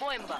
Bomba.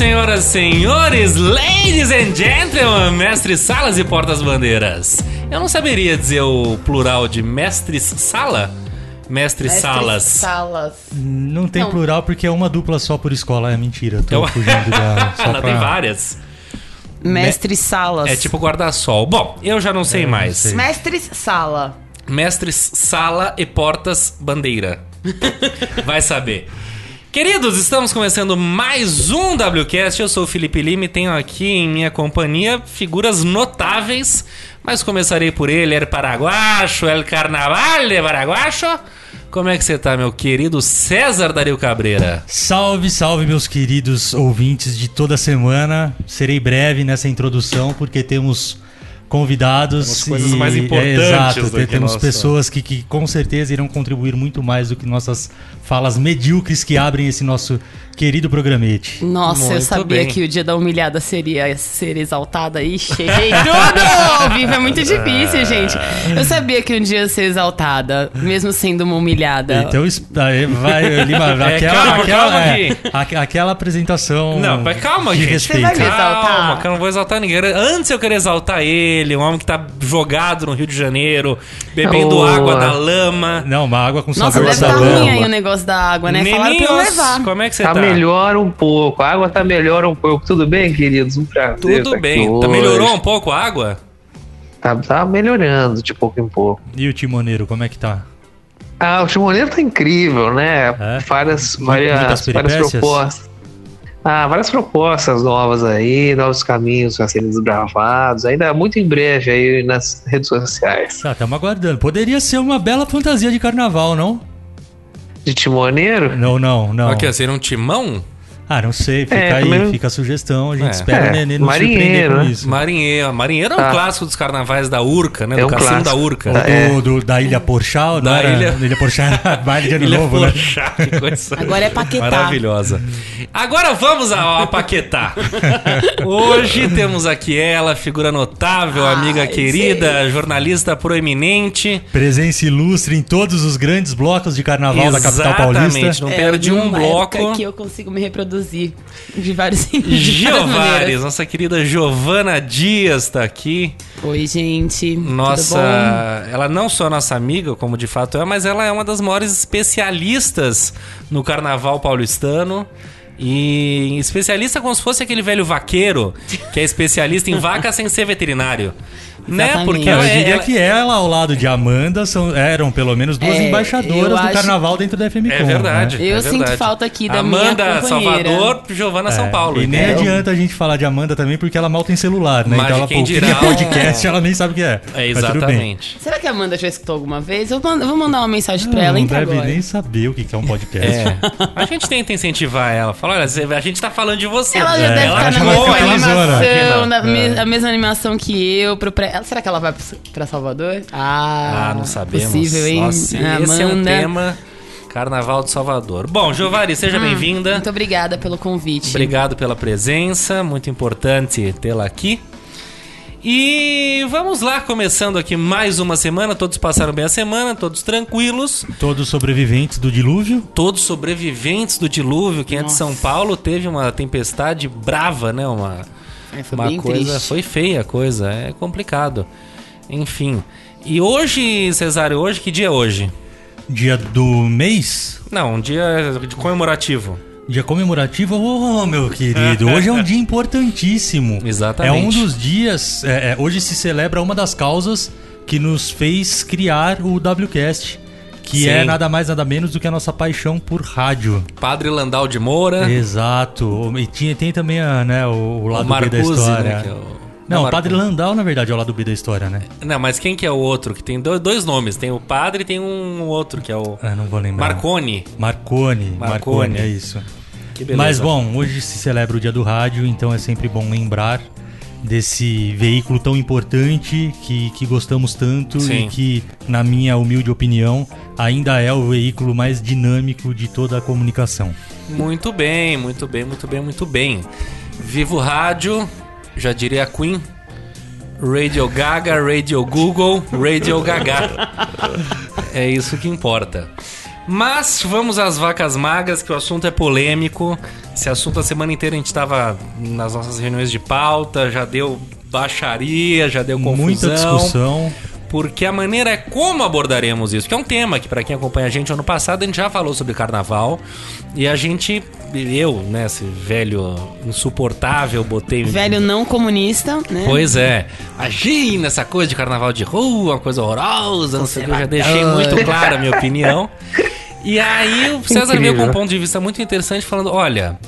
Senhoras e senhores, ladies and gentlemen, mestres salas e portas-bandeiras. Eu não saberia dizer o plural de mestres sala? Mestres salas. Salas. Não tem Não. plural porque é uma dupla só por escola. É mentira, tô Eu- fugindo da. Só Ela tem pra... várias. Mestre Salas. É tipo guarda-sol. Bom, eu já não sei É, mais. sei. Mestres Sala. Mestres sala e portas bandeira. Vai saber. Queridos, estamos começando mais um WCast. Eu sou o Felipe Lima e tenho aqui em minha companhia figuras notáveis. Mas começarei por ele, El Paraguacho, El Carnaval de Paraguacho. Como é que você tá, meu querido César Dario Cabreira? Salve, salve, meus queridos ouvintes de toda semana. Serei breve nessa introdução porque temos convidados. Temos coisas mais importantes É, exato, temos nossa- pessoas que, que com certeza irão contribuir muito mais do que nossas falas medíocres que abrem esse nosso querido programete. Nossa, eu Muito sabia bem. que o dia da humilhada seria ser exaltada e cheguei tudo! Ao vivo é muito difícil, gente. Eu sabia que um dia ia ser exaltada, mesmo sendo uma humilhada. Então, vai, Lima, É, aquela, calma, aquela, calma é, aquela apresentação. Não, mas calma, de gente. respeito. Você vai me Calma, exaltar? que eu não vou exaltar ninguém. Antes eu queria exaltar ele, um homem que tá jogado no Rio de Janeiro, bebendo Boa. água da lama. Não, uma água com Nossa, sabor deve de estar sabão. ruim aí o negócio da água, né? Falaram pra eu Meninos, levar. como é que você Tá, tá? Melhor um pouco. A água tá melhor um pouco. Tudo bem, queridos? Um prazer. Tudo tá bem. Tá, melhorou um pouco a água? Tá, tá melhorando de pouco em pouco. E o timoneiro, como é que tá? Ah, o timoneiro tá incrível, né? É? Várias, várias, várias propostas. Ah, várias propostas novas aí, novos caminhos a serem desbravados. Ainda muito em breve aí nas redes sociais. Tá, estamos aguardando. Poderia ser uma bela fantasia de carnaval, não? De timoneiro? Não, não, não. O que? Ser um timão? Ah, não sei, fica É, aí, também- fica a sugestão. A gente É. espera É, o Nenê nos surpreender marinheiro, com né? isso. Marinheiro. Marinheiro é um Tá. clássico dos carnavais da Urca, né? É do um cassino clássico. da Urca. Tá. É. Do, do- da Ilha Porchal, Da era? Ilha- Ilha Porchal era baile de ano Ilha novo, né? Porchá, que coisa Agora é Paquetá. Maravilhosa. Agora vamos ao Paquetá. Hoje temos aqui ela, figura notável, Ai, amiga querida, jornalista proeminente. Presença ilustre em todos os grandes blocos de carnaval da capital Exatamente, paulista. não perde um bloco. que eu consigo me reproduzir de vários de várias Giovares, nossa querida Giovana Dias tá aqui. Oi, gente. Nossa, ela não só nossa amiga, como de fato é, mas ela é uma das maiores especialistas no carnaval paulistano. E especialista como se fosse aquele velho vaqueiro que é especialista em vaca sem ser veterinário. Né? Porque Eu ela, é- diria ela- que ela, ao lado de Amanda, são, eram pelo menos duas É, embaixadoras do acho- carnaval dentro da FMCom. É verdade. né? Eu é sinto verdade. falta aqui da minha Amanda companheira. Salvador, Giovana São É, Paulo. E nem adianta a gente falar de Amanda também, porque ela mal tem celular, né? Mas então ela, quem que dirá é um- podcast, ela nem sabe o que é. É, exatamente. Será que a Amanda já escutou alguma vez? Eu vou mandar uma mensagem pra ela, não entra deve agora. nem saber o que é um podcast. É. A gente tenta incentivar ela. Fala, olha, a gente tá falando de você. Ela já É, deve estar acha na mesma animação, na mesma animação que eu. Pro pré... Ela- Será que ela vai pra Salvador? Ah, Ah, não sabemos. Possível, hein? Nossa, esse é um tema. Carnaval de Salvador. Bom, Giovanni, seja bem-vinda. Hum, Muito obrigada pelo convite. Obrigado pela presença, muito importante tê-la aqui. E vamos lá, começando aqui mais uma semana. Todos passaram bem a semana, todos tranquilos. Todos sobreviventes do dilúvio. Todos sobreviventes do dilúvio. Quem é de Nossa. São Paulo teve uma tempestade brava, né? Uma, É, foi uma bem coisa. triste. Foi feia a coisa, é complicado. Enfim. E hoje, Cesário, hoje, que dia é hoje? Dia do mês. Não, um dia de comemorativo. Dia comemorativo, ô meu querido, hoje é um dia importantíssimo. Exatamente. É um dos dias. é, é, hoje se celebra uma das causas que nos fez criar o WCast, que Sim. é nada mais nada menos do que a nossa paixão por rádio. Padre Landau de Moura. Exato. E tinha, tem também a, né, o, o o lado B da Marcuse, história. né? É o Não, o Padre Landau, na verdade, é o lado B da história, né? Não, mas quem que é o outro? Que tem do- dois nomes. Tem o padre e tem um outro, que é o Ah, não vou lembrar. Marconi. Marconi. Marconi. Marconi, é isso. Mas bom, hoje se celebra o dia do rádio, então é sempre bom lembrar desse veículo tão importante que, que gostamos tanto Sim. e que, na minha humilde opinião, ainda é o veículo mais dinâmico de toda a comunicação. Muito bem, muito bem, muito bem, muito bem. Vivo Rádio, já diria a Queen. Radio Gaga, Radio Google, Radio Gaga. É isso que importa. Mas vamos às vacas magras, que o assunto é polêmico. Esse assunto a semana inteira a gente estava nas nossas reuniões de pauta, já deu baixaria, já deu confusão. Muita discussão. Porque a maneira é como abordaremos isso, que é um tema que para quem acompanha a gente ano passado a gente já falou sobre carnaval e a gente eu, né, esse velho insuportável, botei Velho não comunista, né? Pois é. Imagina essa coisa de carnaval de rua, uma coisa horrorosa, não sei o que, eu já deixei muito clara a minha opinião. E aí o César veio com um Incrível. ponto de vista muito interessante falando, olha,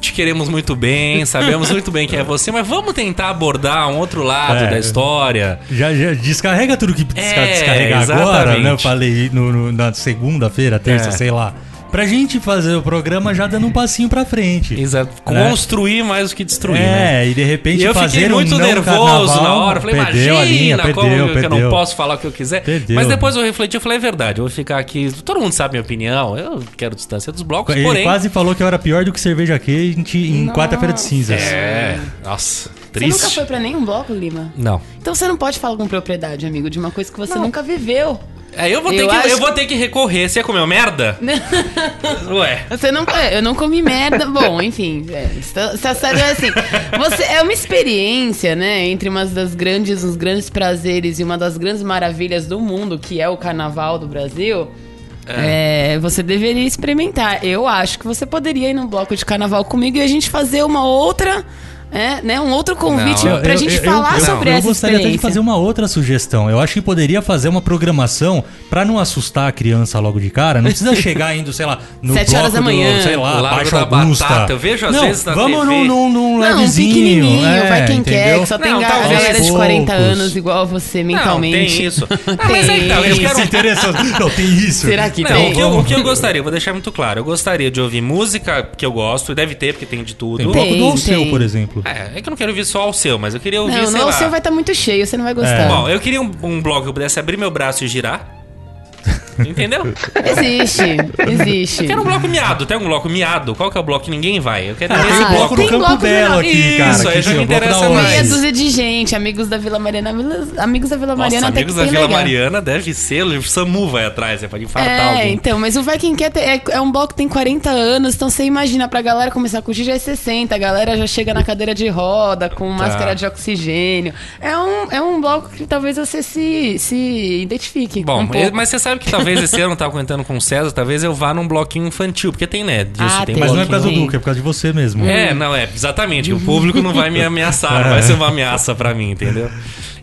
te queremos muito bem, sabemos muito bem quem é você, mas vamos tentar abordar um outro lado É. da história. Já, já descarrega tudo que precisa É, descarregar agora, exatamente. né? Eu falei no- no- na segunda-feira, terça, É. sei lá. Pra gente fazer o programa já dando um passinho pra frente. Exato. Né? Construir mais do que destruir, é, né? e de repente E eu fazer fiquei muito um não nervoso carnaval, na hora. Falei, perdeu imagina linha, como perdeu, que eu não perdeu. posso falar o que eu quiser. Perdeu. Mas depois eu refleti e falei, é verdade, eu vou ficar aqui. Todo mundo sabe minha opinião, eu quero distância dos blocos, Ele porém. quase falou que eu era pior do que cerveja quente em quarta-feira de cinzas. É, nossa, Você triste. nunca foi pra nenhum bloco, Lima? Não. Então você não pode falar com propriedade, amigo, de uma coisa que você nunca viveu. É, eu vou, ter Eu que, eu vou ter que recorrer. Você comeu merda? Ué. Você não. é, Eu não comi merda. Bom, enfim. É, está certo, é assim. Você, é uma experiência, né? Entre uma das grandes, uns grandes prazeres e uma das grandes maravilhas do mundo, que é o carnaval do Brasil. É, você deveria experimentar. Eu acho que você poderia ir num bloco de carnaval comigo e a gente fazer uma outra. É, né, um outro convite Não, pra gente falar eu, sobre eu essa gostaria até de fazer uma outra sugestão. Eu acho que poderia fazer uma programação pra não assustar a criança logo de cara. Não precisa chegar indo, sei lá, no Sete bloco horas da do, manhã. sei lá, Largo Baixo da Augusta. Batata. Eu vejo às não, vezes na vamos TV. num, num, num Não, um levezinho. pequenininho, é, vai quem quer, entendeu? que só tem Não, galera de aos 40 poucos. anos igual você Não, mentalmente. tem isso. Mas aí tá, eu Tem. quero Isso é interessante. Não, tem isso. Será que Não, tem? o que, eu, o que eu gostaria, eu vou deixar muito claro. Eu gostaria de ouvir música que eu gosto, e deve ter, porque tem de tudo. Tem o bloco Tem, do tem. por exemplo. É, é que eu não quero ouvir só o seu, mas eu queria ouvir, Não, sei não, o lá. seu vai estar muito cheio, você não vai gostar. Bom, eu queria um, um bloco que eu pudesse abrir meu braço e girar. Entendeu? Existe, existe. Eu quero um bloco miado. Tem um bloco miado? Qual que é o bloco que ninguém vai? Eu quero Ah, esse bloco no Campo bloco não. aqui, Isso, cara. aí que já esse me é interessa mais. Meia dúzia de gente, amigos da Vila Mariana. Amigos da Vila Nossa, Mariana amigos da Vila legal. Mariana deve ser. O Samu vai atrás, é pra infartar É, alguém. então, mas o Vai Quem Quer é, é um bloco que tem 40 anos, então você imagina, pra galera começar a curtir já é 60, a galera já chega na cadeira de roda, com Tá. máscara de oxigênio. É um, é um bloco que talvez você se, se identifique Bom, um mas você sabe que talvez esse ano eu não tava comentando com o César, talvez eu vá num bloquinho infantil, porque tem, né? Disso, Ah, tem. Mas não é por causa do. Duque, é por causa de você mesmo. É, não é, exatamente. O público não vai me ameaçar, não vai ser uma ameaça pra mim, entendeu?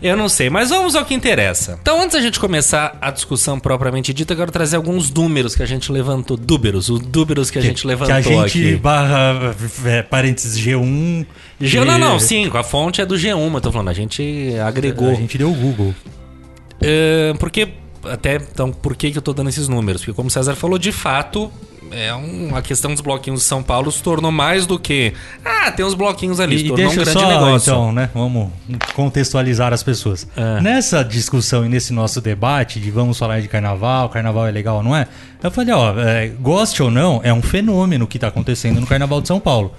Eu não sei, mas vamos ao que interessa. Então, antes da gente começar a discussão propriamente dita, eu quero trazer alguns números que a gente levantou. Números, os números que a gente levantou que a gente aqui. barra é, parênteses G1. G... Não, não, sim, a fonte é do G1, eu tô falando, a gente agregou. A gente deu o Google. É, porque, até, então, por que, que eu tô dando esses números? Porque, como o César falou, de fato, é um, a questão dos bloquinhos de São Paulo se tornou mais do que. Ah, tem uns bloquinhos ali, se E tornou um grande só, negócio. então, né? Vamos contextualizar as pessoas. É. Nessa discussão e nesse nosso debate de vamos falar de carnaval, carnaval é legal ou não é? Eu falei, ó, é, goste ou não, é um fenômeno que tá acontecendo no carnaval de São Paulo.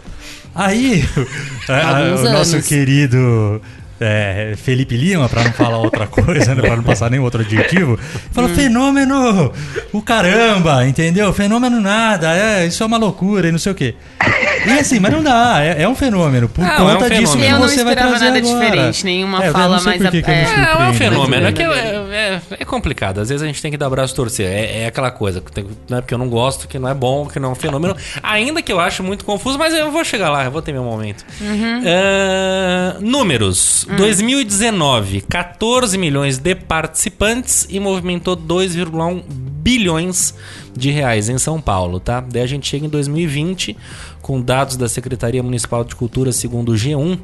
Aí, a- o nosso querido é, Felipe Lima, pra não falar outra coisa, né, pra não passar nenhum outro adjetivo, falou: fenômeno, o caramba, entendeu? Fenômeno nada, é, isso é uma loucura e não sei o quê. E assim, mas não dá, é, é um fenômeno. Por Não, é conta um disso fenômeno. que Eu não você vai esperava trazer nada agora. diferente, nenhuma É, fala mais a- é. É, é um surpreendo. fenômeno. É, que é, é- é complicado. Às vezes a gente tem que dar braço torcer. É, é aquela coisa. que tem- Não é porque eu não gosto, que não é bom, que não é um fenômeno. Ainda que eu acho muito confuso, mas eu vou chegar lá, eu vou ter meu momento. Ah, números: 2019, 14 milhões de participantes e movimentou 2,1 bilhões de reais em São Paulo, tá? Daí a gente chega em 2020 com dados da Secretaria Municipal de Cultura, segundo o G1,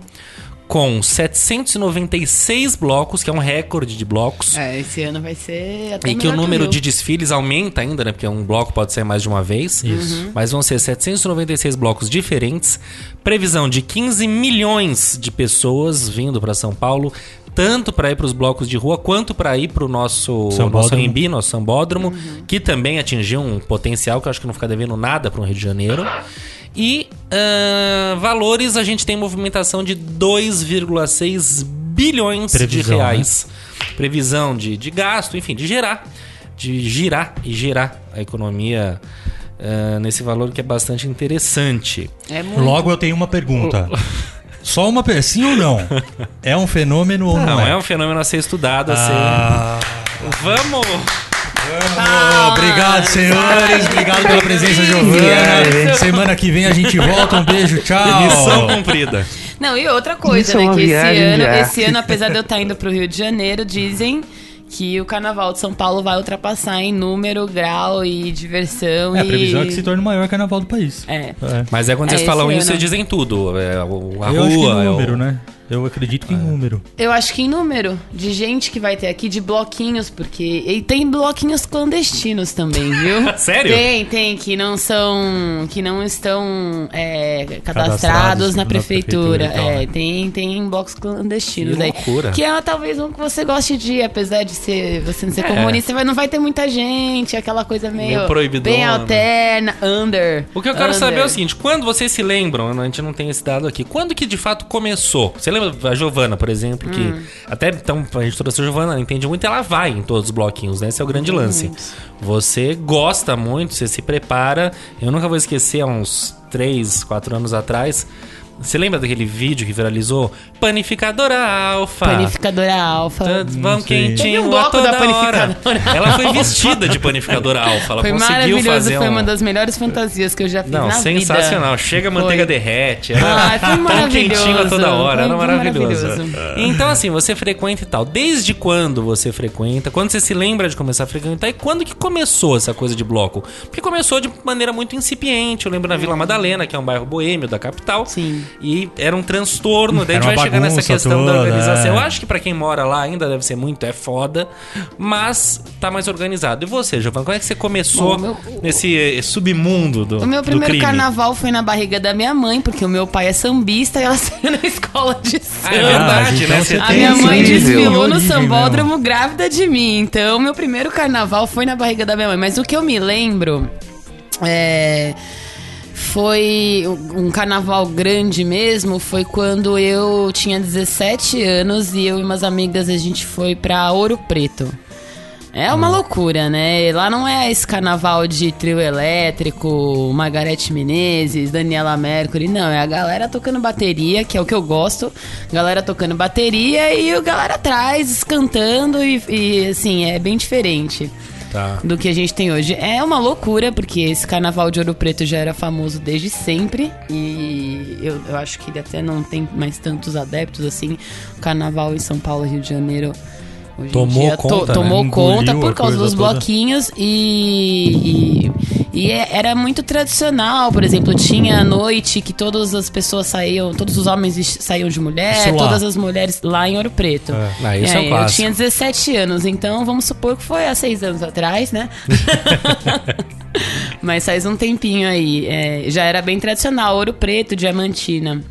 com 796 blocos, que é um recorde de blocos. É, esse ano vai ser até E que o número Rio. de desfiles aumenta ainda, né? Porque um bloco pode ser mais de uma vez. Isso. Mas vão ser 796 blocos diferentes. Previsão de 15 milhões de pessoas vindo para São Paulo. Tanto para ir para os blocos de rua, quanto para ir para o nosso, Sambódromo. nosso AMB, nosso sambódromo, que também atingiu um potencial que eu acho que não fica devendo nada para o Rio de Janeiro. E ah, valores, a gente tem movimentação de 2,6 bilhões de Previsão, né? reais. Previsão de, de gasto, enfim, de gerar. De girar e gerar a economia ah, nesse valor que é bastante interessante. É muito. Logo eu tenho uma pergunta. Só uma pergunta, sim ou não? É um fenômeno ou não, Não, é? é um fenômeno a ser estudado, a Ah, ser... Vamos! Vamos. Obrigado, senhores. Obrigado pela presença, Giovana. Semana que vem a gente volta. Um beijo, Missão tchau. cumprida. Não, e outra coisa, Isso é né? Que esse ano, esse ano, apesar de eu estar indo pro Rio de Janeiro, dizem que o Carnaval de São Paulo vai ultrapassar em número, grau e diversão. É, a e... previsão é que se torne o maior carnaval do país. É. É. Mas é quando É, vocês falam isso, ano. vocês dizem tudo. É, o- a Eu acho que rua, é o- número, né? Eu acredito que em número. Eu acho que em número de gente que vai ter aqui, de bloquinhos, porque. E tem bloquinhos clandestinos também, viu? Sério? Tem, tem, que não são. que não estão é, cadastrados, Cadastrados na na prefeitura. prefeitura e tal, é, né? tem, tem blocos clandestinos Que aí. loucura. Que é talvez um que você goste de, ir, apesar de ser, você não ser É. comunista, mas não vai ter muita gente, aquela coisa meio. Meio proibidona. Bem alterna, under. O que eu quero under. saber é o seguinte, quando vocês se lembram, a gente não tem esse dado aqui, quando que de fato começou? Você lembra a Giovana, por exemplo, que Hum. até então a gente trouxe a Giovana, ela entende muito, ela vai em todos os bloquinhos, né? Esse é o grande lance. Você gosta muito, você se prepara. Eu nunca vou esquecer, há uns 3, 4 anos atrás, você lembra daquele vídeo que viralizou? Panificadora Alfa. Panificadora alfa. Todos vão quentinho um a bloco toda da hora. panificadora Ela foi vestida de panificadora alfa. Ela Foi conseguiu fazer foi um... uma das melhores fantasias que eu já fiz Não, na sensacional. vida. Chega a Foi. manteiga derrete. Era Ai, foi tão maravilhoso. quentinho a toda hora. Era Foi maravilhoso. maravilhoso. Então, assim, você frequenta e tal. Desde quando você frequenta? Quando você se lembra de começar a frequentar? E quando que começou essa coisa de bloco? Porque começou de maneira muito incipiente. Eu lembro na Vila Madalena, que é um bairro boêmio da capital. Sim. E era um transtorno. Daí a Era gente vai chegar nessa bagunça questão da toda, organização. é. Eu acho que pra quem mora lá ainda deve ser muito, é foda. Mas tá mais organizado. E você, Giovanni, como é que você começou Bom, meu- nesse eh, submundo do O meu primeiro crime? carnaval foi na barriga da minha mãe, porque o meu pai é sambista e ela saiu na escola de samba. Ah, é verdade, então né? você A minha mãe desfilou no sambódromo grávida de mim. Então, meu primeiro carnaval foi na barriga da minha mãe. Mas o que eu me lembro é. Foi um carnaval grande mesmo. Foi quando eu tinha 17 anos e eu e umas amigas a gente foi pra Ouro Preto. É uma loucura, né? Lá não é esse carnaval de trio elétrico, Margarete Menezes, Daniela Mercury, não. É a galera tocando bateria, que é o que eu gosto. Galera tocando bateria e o galera atrás cantando e, e, assim, é bem diferente Tá. do que a gente tem hoje. É uma loucura, porque esse carnaval de Ouro Preto já era famoso desde sempre. E eu, eu acho que ele até não tem mais tantos adeptos assim. O carnaval em São Paulo, Rio de Janeiro. Hoje Tomou dia, conta, né? tomou Engoliu conta por causa dos toda. bloquinhos e, e, e é- era muito tradicional, por exemplo, tinha a noite que todas as pessoas saíam, todos os homens saíam de mulher, todas as mulheres lá em Ouro Preto. Ah, isso é um eu tinha 17 anos, então vamos supor que foi há seis anos atrás, né? Mas faz um tempinho aí. é, já era bem tradicional, Ouro Preto, Diamantina.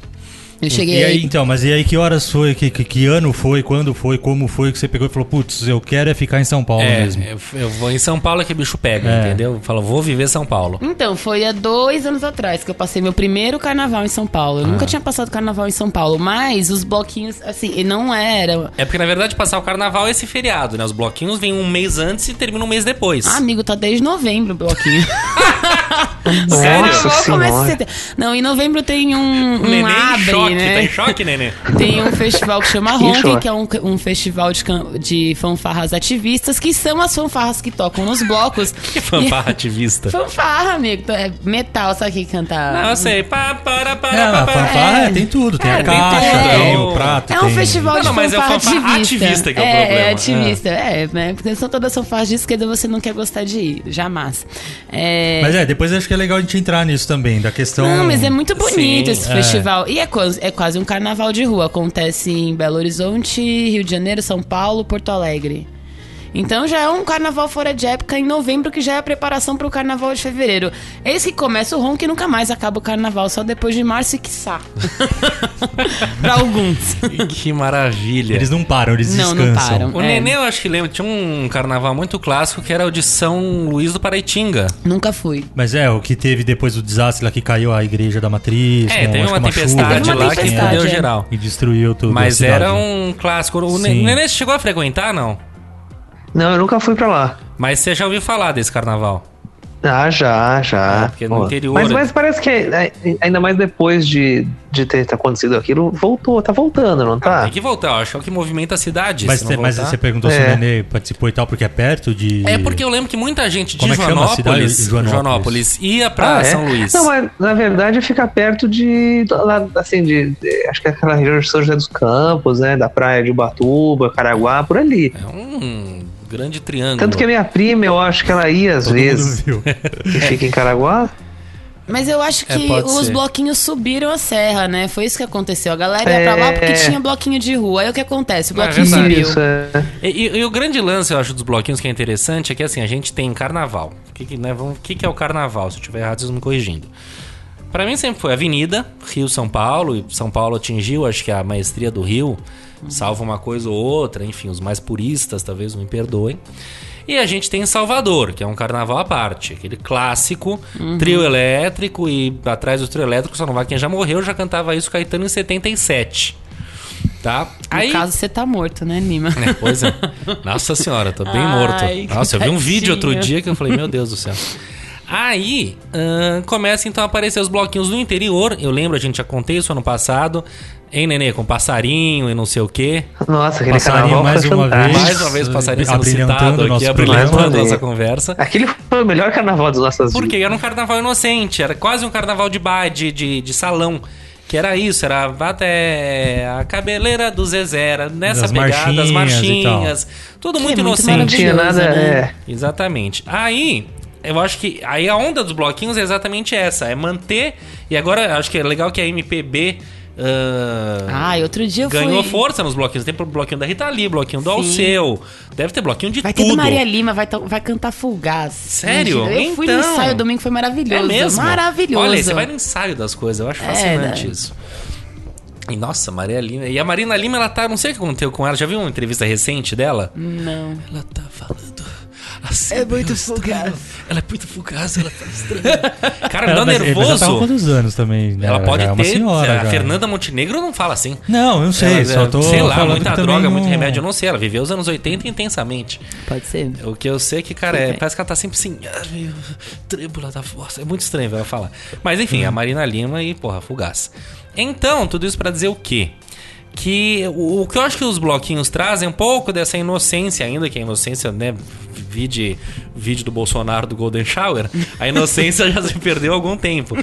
Eu cheguei E aí, aí. então, mas e aí que horas foi, que, que, que ano foi, quando foi, como foi que você pegou e falou, putz, eu quero é ficar em São Paulo É, mesmo. eu- eu vou em São Paulo é que bicho pega, É. entendeu? Fala, vou viver São Paulo. Então, foi há dois anos atrás que eu passei meu primeiro carnaval em São Paulo. Eu Ah. nunca tinha passado carnaval em São Paulo, mas os bloquinhos, assim, e não era. É porque, na verdade, passar o carnaval é esse feriado, né? Os bloquinhos vêm um mês antes e terminam um mês depois. Ah, amigo, tá desde novembro o bloquinho. Sério? Nossa Carnaval começa em senhora. setembro. Não, em novembro tem um, O um abre, choque, né? tá em choque, neném? Tem um festival que chama Que Honk, que é um, um festival de, de fanfarras ativistas, que são as fanfarras que tocam nos blocos. Que fanfarra ativista. Fanfarra, amigo. É metal, sabe quem canta? Não, eu sei. Pá, para, para, É, pá, a para. fanfarra É. tem tudo, tem É, a tem caixa, tem É o prato. É um tem- festival Não, de não, mas é fanfarra fanfarra ativista. ativista que é o é, problema. É, ativista. É, né? Porque são todas fanfarras de esquerda, você não quer gostar de ir. Jamais. É, Mas é, depois acho que que é legal a gente entrar nisso também, da questão. Não, mas é muito bonito Sim, esse é. festival. E é é quase um carnaval de rua. Acontece em Belo Horizonte, Rio de Janeiro, São Paulo, Porto Alegre. Então já é um carnaval fora de época em novembro, que já é a preparação para o carnaval de fevereiro. Eis que começa o ronco e nunca mais acaba o carnaval, só depois de março e quiçá. pra alguns. Que maravilha. Eles não param, eles Não, não descansam. param. O É. Nenê, eu acho que lembra, tinha um carnaval muito clássico que era o de São Luís do Paraitinga. Nunca fui. Mas é, o que teve depois do desastre lá que caiu a igreja da matriz. É, com, teve uma que tempestade Teve uma lá que tempestade, fudeu é. geral. E destruiu tudo. Mas era um clássico. O Sim. Nenê chegou a frequentar, não? Não, eu nunca fui pra lá. Mas você já ouviu falar desse carnaval? Ah, já, já. É, porque no Pô. interior- Mas, mas parece que é- é- ainda mais depois de, de ter acontecido aquilo, voltou, tá voltando, não tá? Tem que voltar, eu acho que é o que movimenta a cidade. Mas, mas você perguntou se o É. Nenê participou e tal, porque é perto de. É porque eu lembro que muita gente de Como é que chama a cidade? Joanópolis, Joanópolis. Joanópolis ia pra Ah, é? São Luís. Não, mas na verdade fica perto de. lá, assim, de, de- Acho que é aquela região de São José dos Campos, né? Da praia de Ubatuba, Caraguá, por ali. É um grande triângulo. Tanto que a minha prima, eu acho que ela ia às Todo vezes. mundo viu. E fica em Caraguá. Mas eu acho É, que pode os ser. bloquinhos subiram a serra, né? Foi isso que aconteceu. A galera ia pra lá porque É. tinha bloquinho de rua. Aí o que acontece? O É bloquinho verdade. subiu. Isso, é. E, e- e o grande lance, eu acho, dos bloquinhos que é interessante é que assim, a gente tem carnaval. O que, que, né, vamos- o que, que é o carnaval? Se eu estiver errado, vocês me corrigindo. Pra mim sempre foi Avenida, Rio-São Paulo, e São Paulo atingiu, acho que a maestria do Rio, salvo uma coisa ou outra, enfim, os mais puristas talvez me perdoem. E a gente tem Salvador, que é um carnaval à parte, aquele clássico, trio elétrico, e atrás do trio elétrico, só não vai quem já morreu, já cantava isso Caetano em 77. Tá? No caso, você tá morto, né, Lima? É, pois é. Nossa senhora, tô bem Ai, morto. Nossa, eu vi um vídeo outro dia que eu falei, meu Deus do céu. Aí, começa então a aparecer os bloquinhos no interior. Eu lembro, a gente já contei isso ano passado. Hein, Nenê? Com passarinho e não sei o quê. Nossa, aquele Passarinho carnaval mais uma fantástico. vez. Mais uma vez, o passarinho sendo citado aqui, abrilhantando nossa conversa. Aquele foi o melhor carnaval das nossas Porque vidas. era um carnaval inocente, era quase um carnaval de bar, de, de, de salão. Que era isso, era até a cabeleira do Zezé, era nessa Das pegada, as marchinhas e tal. marchinhas. Tudo muito é muito Não inocente. tinha nada. Né? É. Exatamente. Aí, eu acho que aí a onda dos bloquinhos é exatamente essa, é manter. E agora acho que é legal que a MPB ah, Ai, outro dia ganhou fui... força nos bloquinhos. Tem bloquinho da Rita Lee, bloquinho do Sim. Alceu. Deve ter bloquinho de Vai ter tudo. do Maria Lima, vai, vai cantar Fugaz. Sério? Eu fui no Então. ensaio domingo, foi É maravilhoso. mesmo? Maravilhoso. Olha, você vai no ensaio das coisas, eu acho É, fascinante né? isso. E nossa, Maria Lima. E a Marina Lima, ela tá. Não sei o que aconteceu com ela. Já viu uma entrevista recente dela? Não. Ela tá falando. Assim, É muito fugaz. Ela é muito fugaz, ela tá estranha. Cara, me dá Ela, ele já tava nervoso. quantos anos também? né? Ela pode é uma ter. senhora. a já. Fernanda Montenegro não fala assim. Não, eu não sei, Ela- só tô sei lá, muita droga, não- muito remédio, eu não sei. Ela viveu os anos 80 intensamente. Pode ser. O que eu sei é que, cara, é, parece que ela tá sempre assim, ah, trêmula da força. É muito estranho ver ela falar. Mas enfim, a Marina Lima e, porra, fugaz. Então, tudo isso pra dizer o quê? Que o, o que eu acho que os bloquinhos trazem é um pouco dessa inocência ainda, que a inocência, né? Vide vídeo do Bolsonaro do Golden Shower, a inocência já se perdeu há algum tempo.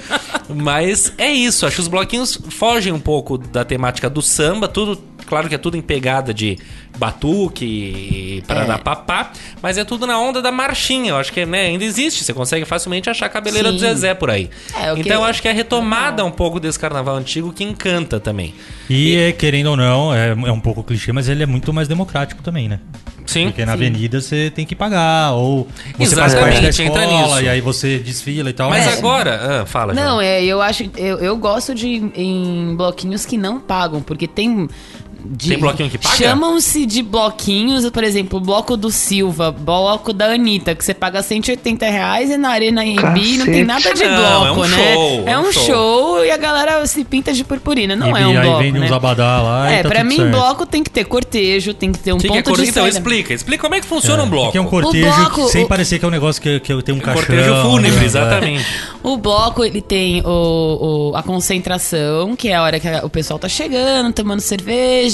Mas é isso, acho que os bloquinhos fogem um pouco da temática do samba, tudo, claro que é tudo em pegada de batuque, pararapapá, mas é tudo na onda da marchinha. Eu acho que né, ainda existe, você consegue facilmente achar a cabeleira Sim. do Zezé por aí. É, então eu acho que é a retomada um pouco desse carnaval antigo que encanta também. E, é, querendo ou não, é, é um pouco clichê, mas ele é muito mais democrático também, né? Sim. Porque na avenida você tem que pagar, ou você faz Exatamente, parte da entra escola nisso. e aí você desfila e tal. Mas É. agora, ah, fala. Não, é, eu acho. Eu, eu gosto de ir em bloquinhos que não pagam, porque tem. De- Tem bloquinho que paga? Chamam-se de bloquinhos, por exemplo, o bloco do Silva, bloco da Anitta, que você paga 180 reais e na Arena Embi não tem nada de Não, bloco, é um né? show, é um show. e a galera se pinta de purpurina. Não e, é um aí bloco. vem né? uns abadá lá e É, tá pra mim, certo. bloco tem que ter cortejo, tem que ter um que, que é ponto cortejo? de Então explica, explica como é que funciona um bloco. Que é um cortejo bloco, sem o- parecer que é um negócio que, que tem um caixão. cortejo fúnebre, né? exatamente. O bloco, ele tem o, o- a concentração, que é a hora que o pessoal tá chegando, tomando cerveja,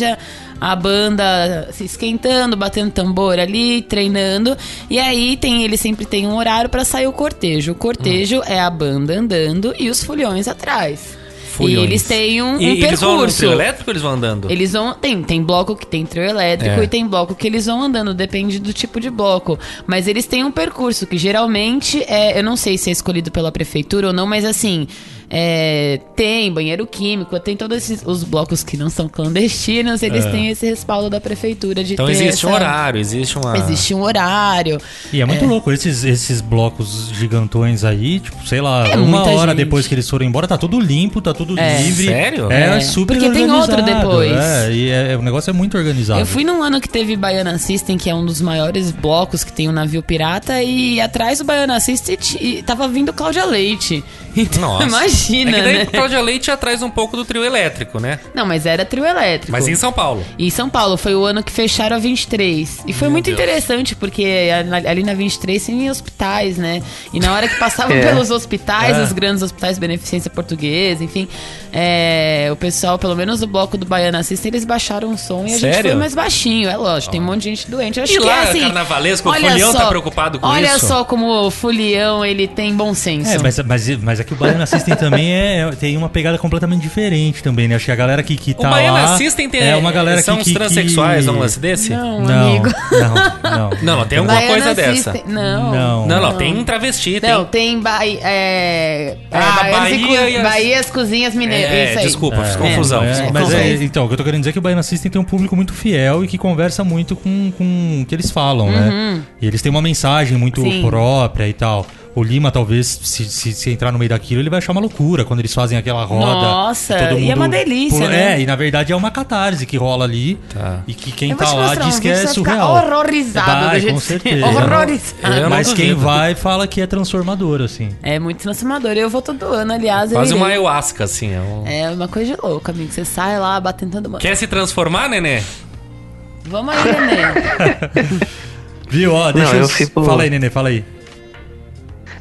a banda se esquentando, batendo tambor ali, treinando. E aí tem ele sempre tem um horário pra sair o cortejo. O cortejo é a banda andando e os folhões atrás. Fulhões. E eles têm um, um E eles vão no percurso. trio elétrico ou eles vão andando? Eles vão. Tem, tem bloco que tem trio elétrico É. e tem bloco que eles vão andando, depende do tipo de bloco. Mas eles têm um percurso que geralmente é. Eu não sei se é escolhido pela prefeitura ou não, mas assim. É, tem banheiro químico, tem todos esses, os blocos que não são clandestinos, eles têm esse respaldo da prefeitura de Então ter existe um essa- horário, existe uma. Existe um horário. E é muito louco, esses, esses blocos gigantões aí, tipo, sei lá, É uma muita hora gente. depois que eles foram embora, tá tudo limpo, tá tudo É. livre. Sério? É, É. super Porque tem outro organizado, depois. É, e é- o negócio é muito organizado. Eu fui num ano que teve Baiana System, que é um dos maiores blocos que tem um navio pirata, e atrás do Baiana System tava vindo Cláudia Leite. Então, Nossa. imagina, é que daí né? Cláudia Leite atrás um pouco do trio elétrico, né? Não, mas era trio elétrico. Mas em São Paulo. E São Paulo foi o ano que fecharam a 23. E foi Meu muito Deus. interessante, porque ali na 23 tem hospitais, né? E na hora que passava É. pelos hospitais, É. os grandes hospitais de beneficência portuguesa, enfim, é, o pessoal, pelo menos o bloco do Baiana System, eles baixaram o som e a gente Sério? foi mais baixinho. É lógico, tem um monte de gente doente. Eu acho E que lá, é assim. carnavalesco, o olha Fulião tá só- preocupado com olha isso? só como o Fulião, ele tem bom senso. É, mas, mas, mas é que o Baiana System também é, é- tem uma pegada completamente diferente também, né? Acho que a galera que, que O tá Baiana lá... System tem. É uma galera são que, os que, transexuais, que... um lance desse? Não, Não, amigo. não, não. Não, não, tem alguma Baiana coisa dessa. System- Não. Não. Não, não, tem travesti, tem. Não, tem Bahia, é, é, Ah, Baianas e Bahia e as- Bahias Cozinhas Mineiras. É, isso aí. desculpa, fiz É, confusão. é, mas é, então, o que eu tô querendo dizer é que o Baiana System tem um público muito fiel e que conversa muito com, com o que eles falam, né? E eles têm uma mensagem muito Sim. própria e tal. O Lima, talvez, se, se, se entrar no meio daquilo, ele vai achar uma loucura quando eles fazem aquela roda. Nossa, todo e é uma delícia, né? É, e na verdade é uma catarse que rola ali. Tá. E que quem Eu tá lá diz um que é surreal. horrorizado Vai, do jeito com certeza. Horrorizado. Eu não Mas quem vai fala que é transformador, assim. É muito transformador. Eu vou todo ano, aliás. eu Quase uma ayahuasca, assim. é um- É uma coisa de louco, amigo. Você sai lá batendo todo mundo. Quer se transformar, nenê? Vamos aí, neném. Viu? Ó, deixa Não, eu... eu fico- Fala aí, Nenê, fala aí.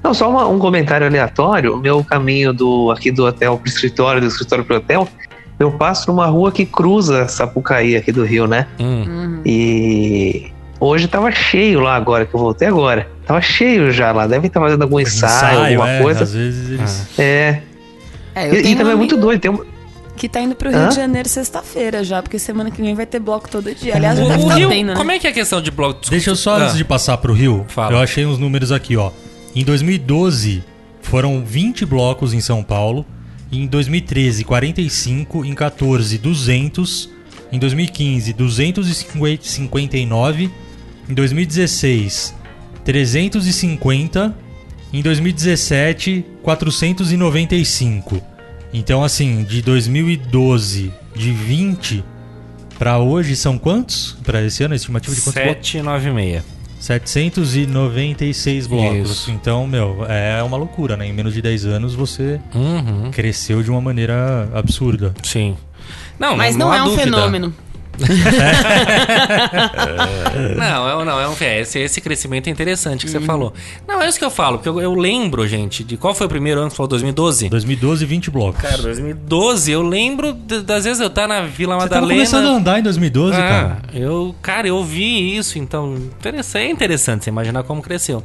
Não, só uma- um comentário aleatório. O meu caminho do aqui do hotel pro escritório, do escritório pro hotel, eu passo numa rua que cruza Sapucaí aqui do Rio, né? Hum. E hoje tava cheio lá agora, que eu voltei agora. Tava cheio já lá. Devem estar fazendo algum ensaio, alguma é, coisa. Às vezes eles... É. É, eu E, e também é muito doido. Tem um... que tá indo pro Rio Hã? de Janeiro sexta-feira já, porque semana que vem vai ter bloco todo dia. Aliás, já O, deve o estar Rio, tendo, né? como é que é a questão de bloco? Desculpa. Deixa eu só, Ah. antes de passar pro Rio, Fala. eu achei uns números aqui, ó. Em 2012, foram 20 blocos em São Paulo. Em 2013, 45. Em 14, 200. Em 2015, 259. Em 2016, 350. Em 2017, 495. Então, assim, de 2012, de 20 pra hoje, são quantos? Pra esse ano, a estimativa de quantos blocos? 796. 796 blocos. Isso. Então, meu, é uma loucura, né? Em menos de 10 anos você Uhum. cresceu de uma maneira absurda. Sim. Não, Mas não, não, é um dúvida. fenômeno. Não, é, não, é um, é, esse, esse crescimento é interessante que você Uhum. falou. Não, é isso que eu falo, porque eu, eu lembro, gente, de qual foi o primeiro ano que você falou 2012? 2012, 20 blocos. Cara, 2012, eu lembro de- das vezes eu estar na Vila você Madalena. começando a andar em 2012, Ah, cara. eu, cara, eu vi isso, então interessante, é interessante você imaginar como cresceu.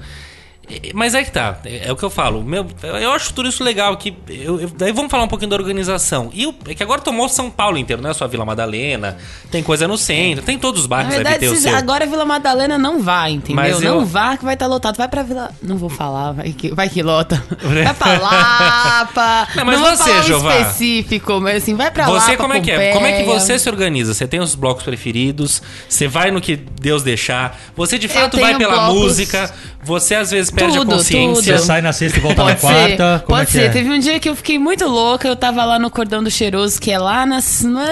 Mas é que tá, é, é o que eu falo. Meu, eu acho tudo isso legal. Que eu, eu- daí vamos falar um pouquinho da organização. E o- é que agora tomou São Paulo inteiro, não é só Vila Madalena, tem coisa no centro, tem todos os Na bairros, deve verdade, seu. agora Vila Madalena não vai, entendeu? Eu- Não vá que vai estar lotado. Vai pra Vila. Não vou falar, vai que, vai que lota. Vai pra Lapa. Não, mas vou você, Jeová? específico, mas assim, vai pra Lapa. Você como é que é? Como é que você se organiza? Você tem os blocos preferidos? Você vai no que Deus deixar? Você de fato vai pela blocos- música? Você às vezes perde Tudo, a consciência? Você sai na sexta e volta na quarta. Como pode é que ser. é? Teve um dia que eu fiquei muito louca, eu tava lá no Cordão do Cheiroso, que é lá na,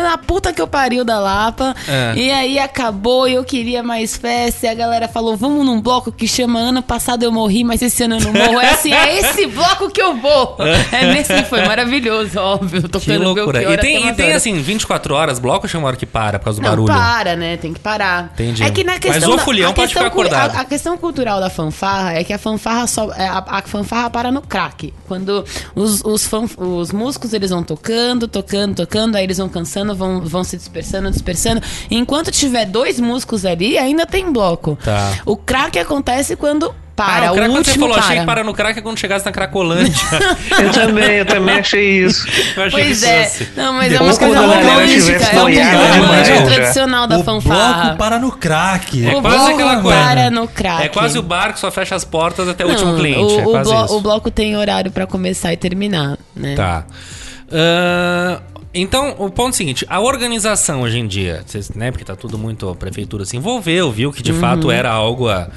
na puta que eu pariu da Lapa. É. E aí acabou e eu queria mais festa. E a galera falou: vamos num bloco que chama Ano passado eu morri, mas esse ano eu não morro. É assim, é esse bloco que eu vou. É nesse que foi maravilhoso, óbvio. Que Tocando loucura. Belchior E tem, e tem horas. assim, 24 horas, bloco chama hora que para por causa do Não, barulho. para, né? Tem que parar. Entendi. É que na Mas questão o da- folião a pode ficar acordado. A, a questão cultural da fanfarra é que a fanfarra só é, a, a fanfarra para no crack. Quando os, os, fan- os músicos eles vão tocando, tocando, tocando, aí eles vão cansando, vão, vão se dispersando, dispersando. Enquanto tiver dois músicos ali, ainda tem bloco. Tá. O crack acontece quando Para, ah, o o, crack, quando você último falou, achei para. que para no crack é quando chegasse na Cracolândia. Eu também, eu também achei isso. Eu achei Pois é. fosse. Não, mas é uma coisa romântica. É um romântico já. tradicional da o fanfarra. bloco para no crack. É O quase aquela coisa. para no crack. É quase o bar que só fecha as portas até o Não, último cliente. O, é o quase blo- isso. o bloco tem horário pra começar e terminar, né? Tá. Ahn, então, o ponto é o seguinte, a organização hoje em dia, né, porque tá tudo muito, a prefeitura se envolveu, viu que de Uhum. fato era algo a...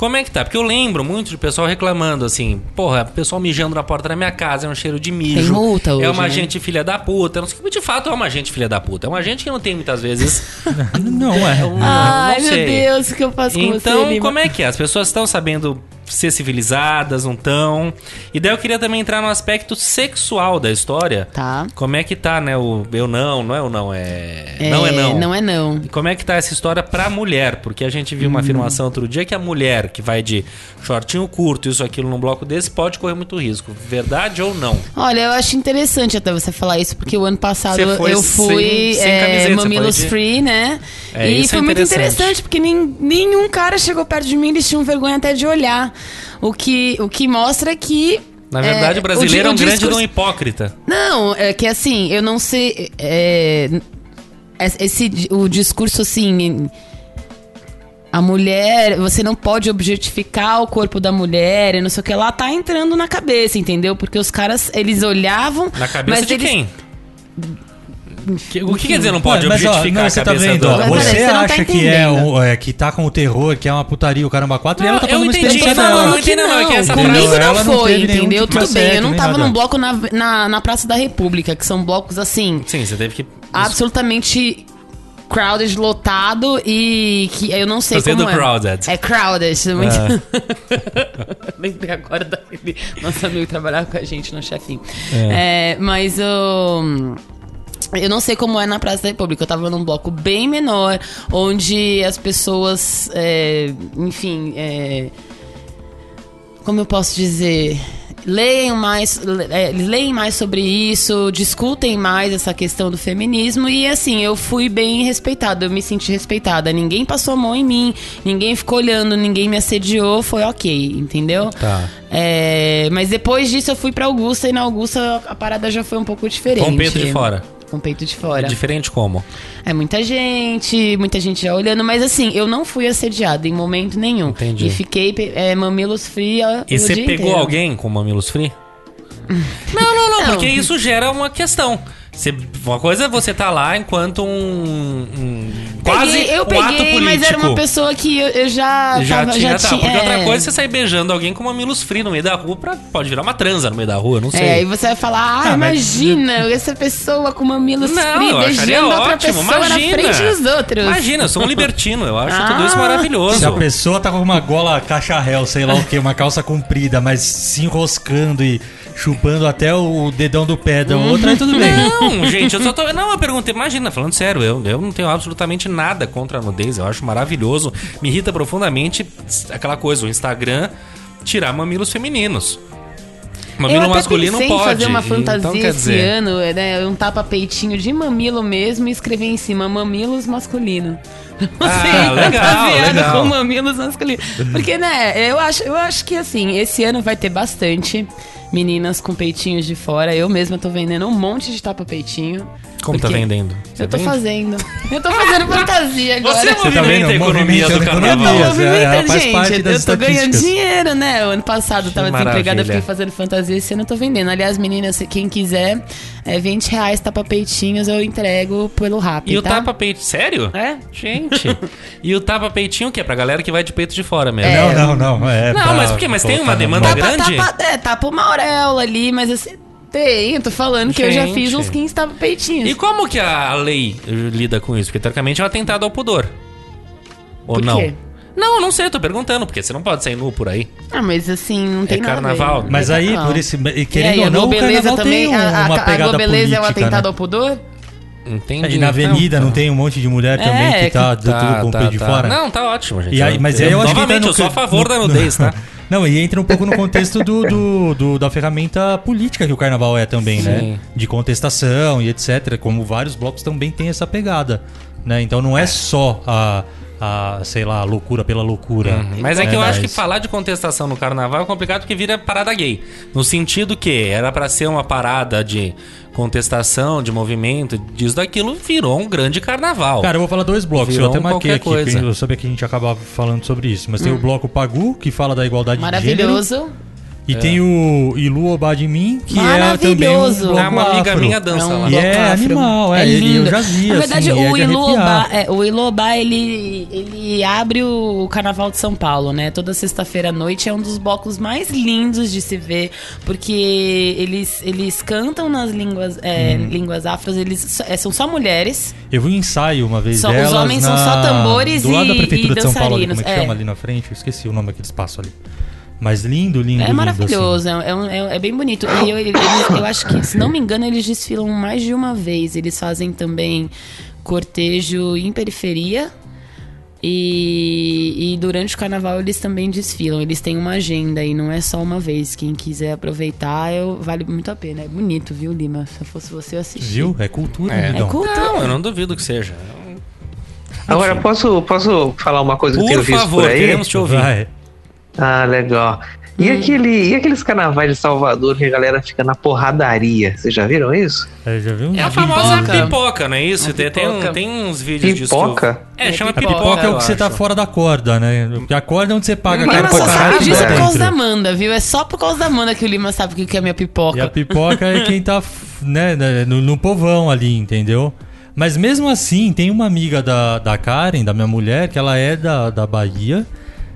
Como é que tá? Porque eu lembro muito de pessoal reclamando assim, porra, pessoal mijando na porta da minha casa, é um cheiro de mijo. Tem multa hoje, É uma né? gente filha da puta. Não sei, o que, de fato é uma gente filha da puta. É uma gente que não tem muitas vezes... Não é. um- Ai, não meu. Deus, o que eu faço com Então, você, Lima? como é que é? As pessoas estão sabendo ser civilizadas, não estão? E daí eu queria também entrar no aspecto sexual da história. Tá. Como é que tá, né? O eu não, não é o não, é. É, não é não. Não é não. E como é que tá essa história pra mulher? Porque a gente viu uma afirmação outro dia que a mulher que vai de shortinho curto, isso, aquilo, num bloco desse, pode correr muito risco. Verdade ou não? Olha, eu acho interessante até você falar isso, porque o ano passado eu fui sem- sem é, camiseta, Mamilos de- Free, né? É, e isso foi é muito interessante. interessante, porque nem- nenhum cara chegou perto de mim, eles tinham vergonha até de olhar. O que, o que mostra que. Na verdade, é, o brasileiro é o um o grande de discurso- um hipócrita. Não, é que assim, eu não sei. é, esse, o discurso assim. A mulher, você não pode objetificar o corpo da mulher e não sei o que lá, tá entrando na cabeça, entendeu? Porque os caras, eles olhavam. Na cabeça de eles, quem? Que- O que quer dizer não pode Ué, mas, ó, objetificar não, a você tá cabeça vendo? do... Mas, você você não tá acha que, é, um- é, que tá com o terror, que é uma putaria, o caramba 4, e ela tá Não, falando eu uma entendi, experiência não, não, Falando que não, não, é que essa Comigo frase- não não foi, entendeu? tipo Tudo bem, eu assédio, não tava nada. num bloco na, na, na Praça da República, que são blocos assim, Sim, você teve que... absolutamente crowded, lotado e que eu não sei Gostei como é. crowded. É crowded, muito... Ah. Lembrei agora daquele nosso amigo trabalhava com a gente no chefinho. É, mas o... Eu não sei como é na Praça da República. Eu tava num bloco bem menor, onde as pessoas, é, enfim, é, como eu posso dizer, leem mais, é, leem mais sobre isso, discutem mais essa questão do feminismo e assim, eu fui bem respeitada, eu me senti respeitada. Ninguém passou a mão em mim, ninguém ficou olhando, ninguém me assediou, foi ok, entendeu? Tá. É, mas depois disso eu fui pra Augusta e na Augusta a parada já foi um pouco diferente. Com o peito de fora. Com o peito de fora. Diferente como? É muita gente, muita gente já olhando, mas assim, eu não fui assediada em momento nenhum. Entendi. E fiquei é, mamilos free E você pegou inteiro. alguém com mamilos free? Não, não, não, Não. porque isso gera uma questão. Você, uma coisa é você tá lá enquanto um, um quase Peguei- eu um ato peguei, político. mas era uma pessoa que eu, eu já, já tava, tinha, já tá, tinha. porque outra é. coisa é você sair beijando alguém com mamilos free no meio da rua, pra, pode virar uma transa no meio da rua, eu não sei. É, aí você vai falar, ah, Ah, mas- imagina, essa pessoa com mamilos Não, free eu beijando outra ótimo, pessoa imagina. na frente dos outros. Imagina, eu sou um libertino, eu acho tudo isso Ah. maravilhoso. Se a pessoa tá com uma gola cacharel, sei lá o que, uma calça comprida, mas se enroscando e chupando até o dedão do pé da outra, aí tudo bem. Não, gente, eu só tô. Não, eu perguntei, imagina, falando sério, eu, eu não tenho absolutamente nada contra a nudez, eu acho maravilhoso. Me irrita profundamente aquela coisa, o Instagram tirar mamilos femininos. Mamilo eu masculino pode. fazer uma então, fantasia quer esse dizer, ano, né? Um tapa-peitinho de mamilo mesmo e escrever em cima mamilos masculino. Ah, legal, fantasiado legal. com mamilos masculinos. Porque, né, eu acho, eu acho que assim, esse ano vai ter bastante meninas com peitinhos de fora. Eu mesma tô vendendo um monte de tapa-peitinho. Como tá vendendo? Você Eu tô vende? fazendo. Eu tô fazendo fantasia agora. Você Você tá vendo? a economia do carnaval. é, faz parte gente, eu tô ganhando estatísticas. dinheiro, né? O ano passado eu tava Que desempregada, eu maravilha. fiquei fazendo fantasia, esse ano eu tô vendendo. Aliás, meninas, quem quiser, é 20 reais tapa-peitinhos, eu entrego pelo Rap, E o tá? tapa-peitinho. Sério? É? Gente. e o tapa-peitinho o quê? Pra galera que vai de peito de fora mesmo. É. Não, não, não. É Não, pra mas por quê? Mas tem uma na demanda. Tapa, grande? tapa, é, tapa uma auréola ali, mas assim, tem, eu tô falando que eu já Gente. fiz uns 15 tapa-peitinhos. E como que a lei lida com isso? Porque teoricamente é um atentado ao pudor. Ou Por não? quê? Não, eu não sei, eu tô perguntando, porque você não pode sair nu por aí. Ah, mas assim, não tem nada a ver. carnaval. Não Mas tem aí, por esse. E E querendo aí, a ou não, o Globeleza carnaval tem também, um- a, uma a, a pegada Globeleza política, é um atentado né? ao pudor? Entendi. É, Na avenida Não, não tem um monte de mulher também É, que tá, que- tudo com o peito de fora? Não, tá ótimo, gente. E aí, mas aí eu, acho que Novamente, no eu sou a favor da no- nudez, tá? Não, e entra um pouco no contexto do, do- do- da ferramenta política que o carnaval é também, né? Sim. De contestação e etc. Como vários blocos também têm essa pegada. Né? Então não é só a, a, sei lá, a loucura pela loucura. Mas é que eu acho que falar de contestação no carnaval é complicado porque vira parada gay. No sentido que era pra ser uma parada de contestação, de movimento, disso daquilo, virou um grande carnaval. Cara, eu vou falar dois blocos. Virou eu até marquei aqui, coisa. eu sabia que a gente ia acabar falando sobre isso. Mas tem o bloco Pagu, que fala da igualdade de gênero. Maravilhoso. E tem o Ilu Obadimim, que é também um Maravilhoso. bloco Ah, uma amiga afro. minha dança lá. E é afro. animal, é, ele- eu já vi, Na verdade, assim, é o, de Ilobá, arrepiar. é, o Ilobá, ele, ele abre o Carnaval de São Paulo, né? Toda sexta-feira à noite é um dos blocos mais lindos de se ver, porque eles, eles cantam nas línguas, é, Uhum. línguas afros, eles é, são só mulheres. Eu vi um ensaio uma vez Só- os delas homens são na- só tambores Do lado da e- prefeitura e de São Paulo, ali, como é que dançarinos, é. chama ali na frente? Eu esqueci o nome daquele espaço ali. Mas lindo, lindo, É lindo, maravilhoso, é, um- é, é bem bonito. E eu, eles- eu acho que, se não me engano, eles desfilam mais de uma vez. Eles fazem também cortejo em periferia. E, e durante o carnaval eles também desfilam. Eles têm uma agenda e não é só uma vez. Quem quiser aproveitar, eu, vale muito a pena. É bonito, viu, Lima? Se eu fosse você, eu assim. assistir. Viu? É cultura, É. amigão. É culto. Não, eu não duvido que seja. Agora, posso, posso falar uma coisa que eu tenho Por favor, por aí? queremos te ouvir. Vai. Ah, legal. E, aquele, e aqueles carnavais de Salvador que a galera fica na porradaria? Vocês já viram isso? É, já viu? É a famosa pipoca, pipoca. não é isso? Tem, tem, um- tem uns vídeos disso. eu- Pipoca? É, É, chama pipoca. pipoca é o eu que você tá fora da corda, né? Porque a corda é onde você paga Lima pra só sabe disso por causa da. Amanda, viu? É só por causa da Amanda que o Lima sabe o que é minha pipoca. E a pipoca é quem tá né, né, no, no povão ali, entendeu? Mas mesmo assim, tem uma amiga da, da Karen, da minha mulher, que ela é da, da Bahia.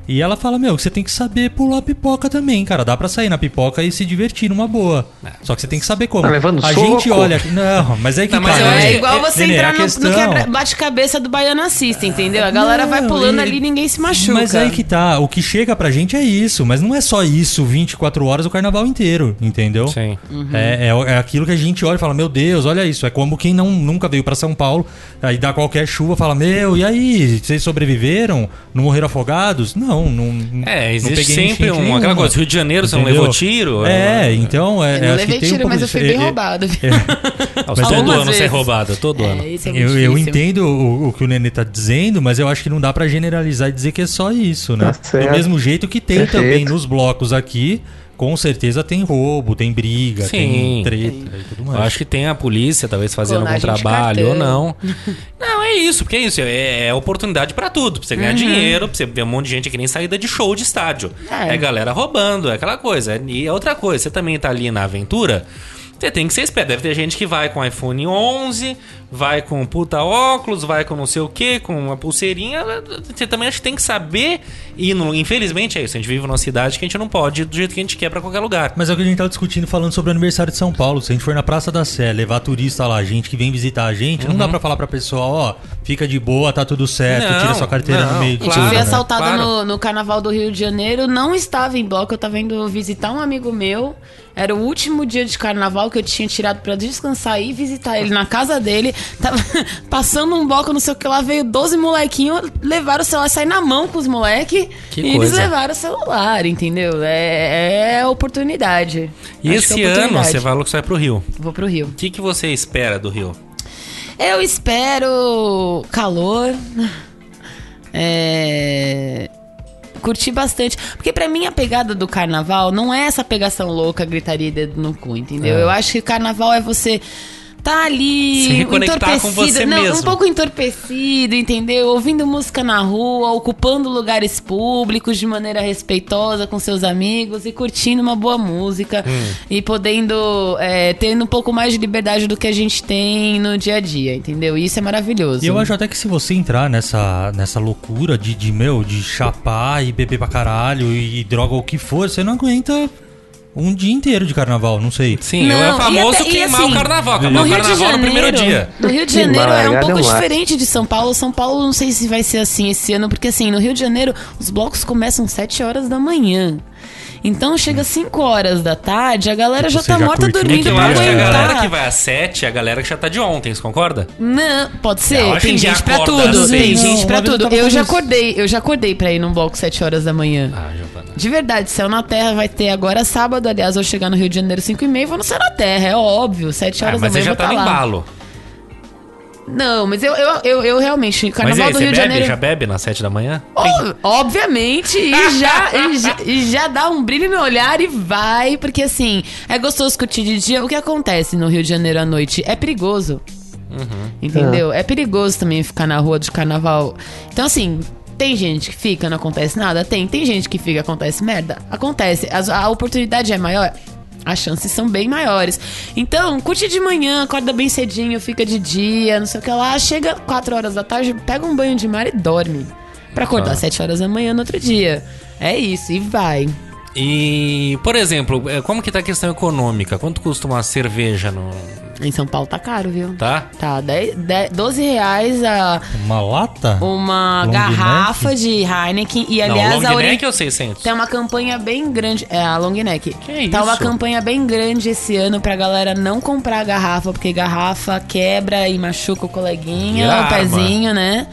E ela fala, meu, você tem que saber pular pipoca também, cara. Dá pra sair na pipoca e se divertir numa boa. Só que você tem que saber como. Tá levando a soco? gente olha... Não, mas é que Não, mas acho É que- igual você Nenê, entrar no, questão- no bate-cabeça do Baiana System, entendeu? A galera vai Não, pulando e- ali e ninguém se machuca. Mas aí que tá, o que chega pra gente é isso, mas não é só isso 24 horas o carnaval inteiro, entendeu? Sim. É, é, é aquilo que a gente olha e fala, meu Deus, olha isso. É como quem não, nunca veio pra São Paulo, aí dá qualquer chuva, fala, meu, e aí, vocês sobreviveram? Não morreram afogados? Não, não. É, não existe peguei sempre um, nenhuma. aquela coisa. Rio de Janeiro, você não levou tiro? É, então é. Eu é, não levei tem um tiro, pouco mas eu fui bem É, é, roubado. Nossa, todo ano ser vezes. roubado, todo ano. É, é Eu, eu entendo o, o que o Nenê tá dizendo, mas eu acho que não dá pra generalizar e dizer que é só isso, né? Tá. Do mesmo jeito que tem Perfeito. também nos blocos aqui, com certeza tem roubo, tem briga, Sim. tem treta e tudo Eu mais. acho que tem a polícia, talvez, fazendo algum trabalho ou não. Não, é isso, porque é isso. É, é oportunidade pra tudo. Pra você ganhar dinheiro, pra você ver um monte de gente que nem saída de show de estádio. É, É. galera roubando, é aquela coisa. E é outra coisa, você também tá ali na aventura. Você tem que ser esperto. Deve ter gente que vai com iPhone 11, vai com puta óculos, vai com não sei o que, com uma pulseirinha. Você também acho que tem que saber. E infelizmente é isso. A gente vive numa cidade que a gente não pode ir do jeito que a gente quer pra qualquer lugar. Mas é o que a gente tava discutindo falando sobre o aniversário de São Paulo. Se a gente for na Praça da Sé, levar turista lá, gente que vem visitar a gente, não dá pra falar pra pessoa, ó, fica de boa, tá tudo certo, Não, tira sua carteira não, no meio gente Claro, né? assaltada Claro. no, no carnaval do Rio de Janeiro, não estava em bloco, eu tava indo visitar um amigo meu. Era o último dia de carnaval que eu tinha tirado pra descansar e visitar ele na casa dele. Tava passando um bloco, não sei o que lá, veio 12 molequinhos, levaram o celular, saí na mão com os moleques Que e eles coisa. levaram o celular, entendeu? É, é oportunidade. E Acho esse que é ano oportunidade. você falou que você vai pro Rio. Vou pro Rio. O que, que você espera do Rio? Eu espero calor. É. Curtir bastante. Porque pra mim a pegada do carnaval não é essa pegação louca, gritaria e dedo no cu, entendeu? É. Eu acho que carnaval é você tá ali Se reconectar com você não, mesmo. um pouco entorpecido, entendeu? Ouvindo música na rua, ocupando lugares públicos de maneira respeitosa com seus amigos e curtindo uma boa música Hum. e podendo é, tendo um pouco mais de liberdade do que a gente tem no dia a dia, entendeu? E isso é maravilhoso. E eu acho até que se você entrar nessa, nessa loucura de, de, meu, de chapar e beber pra caralho e, droga ou o que for, você não aguenta um dia inteiro de carnaval, não sei. Sim, Não, é o e famoso até- queimar assim, o carnaval. No Acabar o Rio de carnaval no primeiro dia. Janeiro, no Rio de Janeiro é um pouco é diferente de São Paulo. São Paulo, não sei se vai ser assim esse ano, porque assim, no Rio de Janeiro, os blocos começam às 7 horas da manhã. Então chega às 5 horas da tarde, a galera Tipo, já tá já morta dormindo eu pra que a aguentar. galera que vai às 7 é a galera que já tá de ontem, você concorda? Não, pode ser. Eu acho tem gente pra tudo. Tem gente Não, pra eu tudo. Eu já acordei, eu já acordei pra ir num bloco 7 horas da manhã. Ah, Giovana. De verdade, Céu na Terra vai ter agora sábado. Aliás, eu vou chegar no Rio de Janeiro 5 e meia e vou no Céu na Terra, é óbvio. 7 Ah, horas mas da você manhã já eu tá vou no tá lá. embalo. Não, mas eu, eu, eu, eu realmente, Mas Carnaval aí, do você Rio de bebe? Janeiro. Já bebe nas sete da manhã? Ó, obviamente, e já, e, já, e já dá um brilho no olhar e vai, porque assim, é gostoso curtir de dia. O que acontece no Rio de Janeiro à noite é perigoso. Entendeu? É perigoso também ficar na rua de carnaval. Então, assim. Tem gente que fica, não acontece nada? Tem. Tem gente que fica, acontece merda? Acontece. As- A, oportunidade é maior? As chances são bem maiores. Então, curte de manhã, acorda bem cedinho, fica de dia, não sei o que lá. Chega 4 horas da tarde, pega um banho de mar e dorme. Pra acordar às 7 horas da manhã no outro dia. É isso, e vai. E, por exemplo, é, como que tá a questão econômica? Quanto custa uma cerveja no... Em São Paulo tá caro, viu? Tá? Tá, 10, 10, 12 reais a, Uma lata? uma Long garrafa de Heineken. E aliás, não, a long neck ou 600? Tem uma campanha bem grande. É, a long neck. Que Tá uma isso? campanha bem grande esse ano pra galera não comprar garrafa, porque garrafa quebra e machuca o coleguinha, Vira o arma. pezinho, né?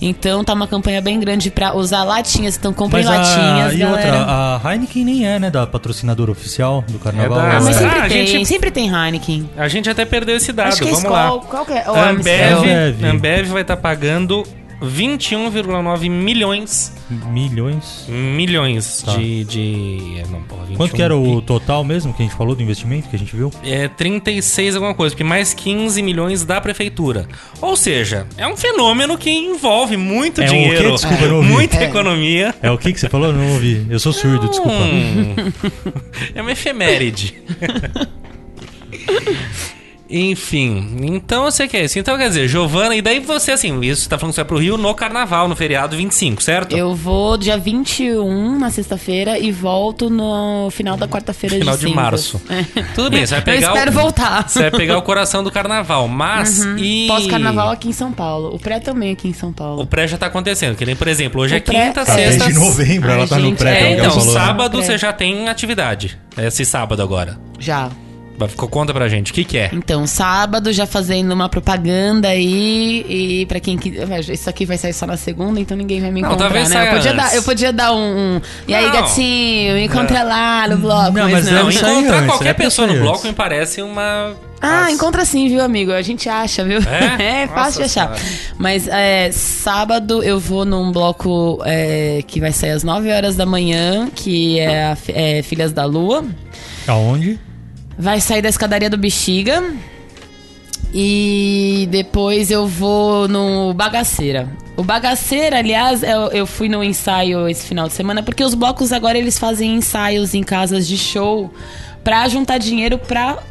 Então tá uma campanha bem grande pra usar latinhas. Então comprem Mas a, latinhas, e galera. outra, a Heineken nem é, né, da patrocinadora oficial do carnaval. É da- Ah, mas é- sempre Ah, a tem, gente- sempre tem Heineken. A gente até perdeu esse dado, Acho que é vamos Skol, lá. qual que é? Ambev, Ambev. Ambev vai estar pagando 21,9 milhões Milhões. milhões Tá. de, de é, não, porra, 21 Quanto que era o total mesmo que a gente falou do investimento que a gente viu? É 36 alguma coisa, porque mais 15 milhões da prefeitura. Ou seja, é um fenômeno que envolve muito É um dinheiro, quê? Desculpa, não ouvi. muita economia. É o que que você falou? Não ouvi. Eu sou surdo, desculpa. Hum, é uma efeméride. Enfim, então você quer isso. Então quer dizer, Giovana, e daí você assim, isso você tá falando que você vai pro Rio no carnaval, no feriado 25, certo? Eu vou dia 21 na sexta-feira e volto no final da quarta-feira de Final de cinzas. março. É. Tudo bem, você vai pegar Eu espero o, voltar. Você vai pegar o coração do carnaval, mas e Pós-carnaval aqui em São Paulo. O pré também aqui em São Paulo. o pré já tá acontecendo, que nem, por exemplo, hoje é O pré- quinta, é. Tá, sexta. desde novembro ela Ai, tá no pré, É, que ela então, falou. né? sábado Pré. você já tem atividade. Esse sábado agora. Já. Conta pra gente, o que que é? Então, sábado já fazendo uma propaganda aí. E pra quem que. Isso aqui vai sair só na segunda, então ninguém vai me Não, encontrar, talvez né? saia Eu podia, antes. dar, eu podia dar um. um, e aí, Não. gatinho, me encontra lá no bloco. Não, mas mas não. Não, encontrar qualquer é pessoa no sair bloco me parece uma... Ah, Nossa. encontra sim, viu, amigo? A gente acha, viu? É? É, fácil Nossa de achar. Senhora. Mas é, sábado eu vou num bloco é, que vai sair às 9 horas da manhã, que é, a é Filhas da Lua. Aonde? Vai sair da escadaria do Bexiga. E depois eu vou no Bagaceira. O Bagaceira, aliás, eu, eu fui no ensaio esse final de semana, porque os blocos agora eles fazem ensaios em casas de show pra juntar dinheiro pra, pro,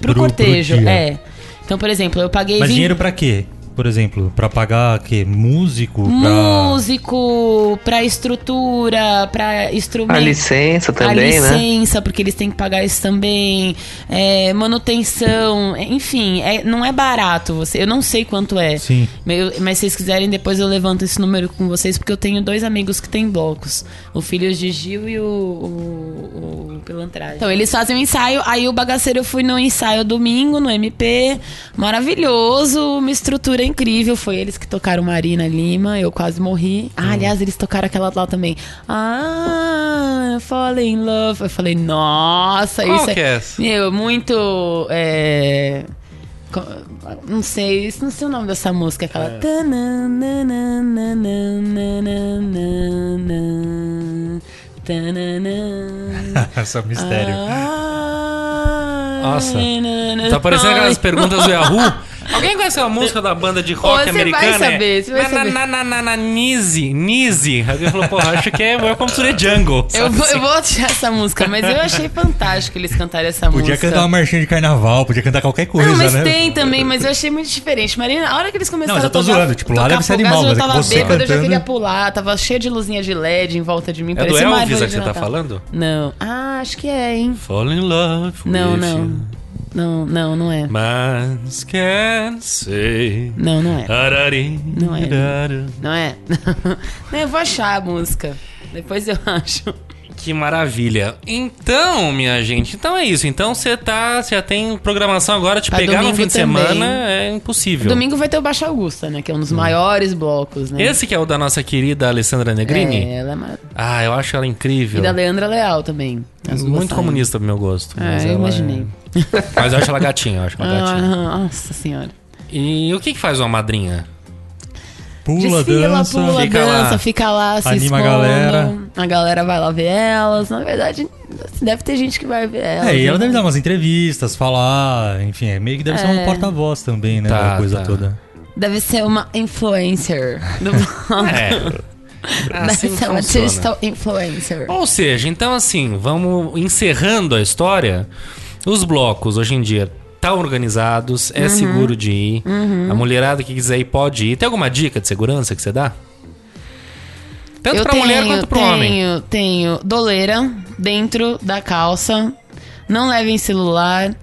Pro- pro cortejo. dia. é. Então, por exemplo, eu paguei Mas 20 dinheiro pra quê? Por exemplo, pra pagar quê? Músico? Pra... músico, pra estrutura, pra instrumento. A licença a também, né? licença, porque eles têm que pagar isso também. É, manutenção, enfim, é- não é barato. Você, eu não sei quanto é. Sim. Eu- mas se vocês quiserem, depois eu levanto esse número com vocês, porque eu tenho dois amigos que têm blocos. O filho de Gil e o, o, o Pilantragem. Então, eles fazem um ensaio. Aí o bagaceiro eu fui no ensaio domingo, no MP. Maravilhoso, uma estrutura incrível. Foi eles que tocaram Marina Lima. Eu quase morri. Ah, aliás, eles tocaram aquela lá também. Ah, Fall in Love. Eu falei, nossa, Qual isso que é essa? meu, muito. É... Não sei, não sei o nome dessa música, É. aquela. É um mistério. Ah, Nossa. Tá parecendo aquelas perguntas do Yahoo. Alguém conhece a música da banda de rock Ô, você vai americana? saber, você vai na, saber. Na, na, na, na, Nise, Nise. Alguém falou, porra, acho que é Welcome to the Jungle. Eu, vou- assim? eu vou essa música, mas eu achei fantástico eles cantarem essa Podia música. cantar uma marchinha de carnaval, podia cantar qualquer coisa, Não, mas né? tem também, mas eu achei muito diferente. Marina, a hora que eles começaram Não, mas eu tô a tocar, zoando, tipo, lá deve ser animal, eu mas é já que tava você bêbada, eu já cantando- queria pular, tava cheio de luzinha de LED em volta de mim. É do parecia uma Elvis árvore a que você tá falando? Não. Ah, acho que é, hein? Fall in love Não, não. you. Não, não, não é. Mas can say... Não, não é. Arari, Não é. Não é? Não, eu vou achar a música. Depois eu acho. Que maravilha. Então, minha gente, então é isso. Então você tá, você já tem programação agora, te Pra pegar no fim de também. semana é impossível. Domingo vai ter o Baixa Augusta, né? Que é um dos maiores blocos, né? Esse que é o da nossa querida Alessandra Negrini? É, ela é maravilhosa. Ah, eu acho ela incrível. E da Leandra Leal também. Duas Muito comunista pro meu gosto. É, eu ela imaginei. Mas eu acho ela gatinha, eu acho ela gatinha. Ah, nossa senhora. E o que, que faz uma madrinha? Pula, Desfila, dança. pula, Fica lá. dança, fica lá, se Anima a expondo. galera. A galera vai lá ver elas. Na verdade, deve ter gente que vai ver elas. É, e ela né? deve dar umas entrevistas, falar, enfim, é meio que deve ser um É. porta-voz também, né? Tá, da coisa tá. toda. Deve ser uma influencer do. É. Deve Assim ser uma digital influencer. Ou seja, então assim, vamos encerrando a história. Os blocos hoje em dia estão organizados, Uhum. é seguro de ir. A mulherada que quiser ir pode ir. Tem alguma dica de segurança que você dá? Tanto eu pra tenho, mulher quanto pro tenho, homem. Tenho doleira dentro da calça. Não levem celular.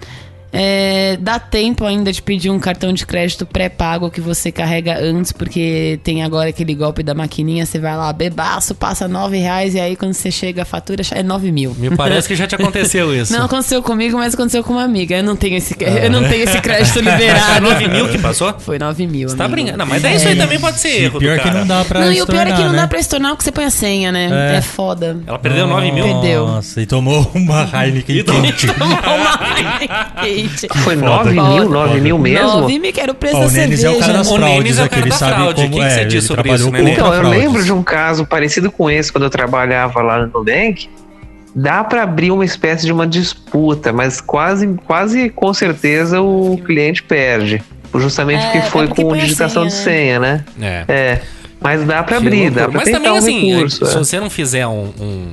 É, dá tempo ainda de pedir um cartão de crédito pré-pago que você carrega antes, porque tem agora aquele golpe da maquininha. Você vai lá, bebaço, passa nove reais e aí quando você chega a fatura é nove mil. Me parece que já te aconteceu isso. Não aconteceu comigo, mas aconteceu com uma amiga. Eu não tenho esse, eu Ah. não tenho esse crédito É liberado. 9 mil que passou? Foi 9 mil. Você tá amigo. brincando. Não, mas daí isso aí também pode ser E erro pior do que não dá pra Não, e o pior é que estornar, não né? dá pra estornar porque você põe a senha, né? É. É, foda. Ela perdeu 9 mil? Perdeu. Nossa, e tomou uma Heineken quente. Gente. Foi foda. 9 mil, Foda. 9 mil mesmo? 9 mil que era o preço Ó, da o Nenis é o cara cerveja. das O fraudes Nenis é o cara da sabe fraude. como O que que é. você diz sobre isso, Nenê? Então, eu lembro de um caso parecido com esse quando eu trabalhava lá no Nubank. Dá para abrir uma espécie de uma disputa, mas quase, quase com certeza o cliente perde. Justamente É, porque foi é porque com digitação de senha, senha, né? É. É. Mas dá para Que abrir, dá pra Mas tentar também, um assim, recurso. se é. você não fizer um, um,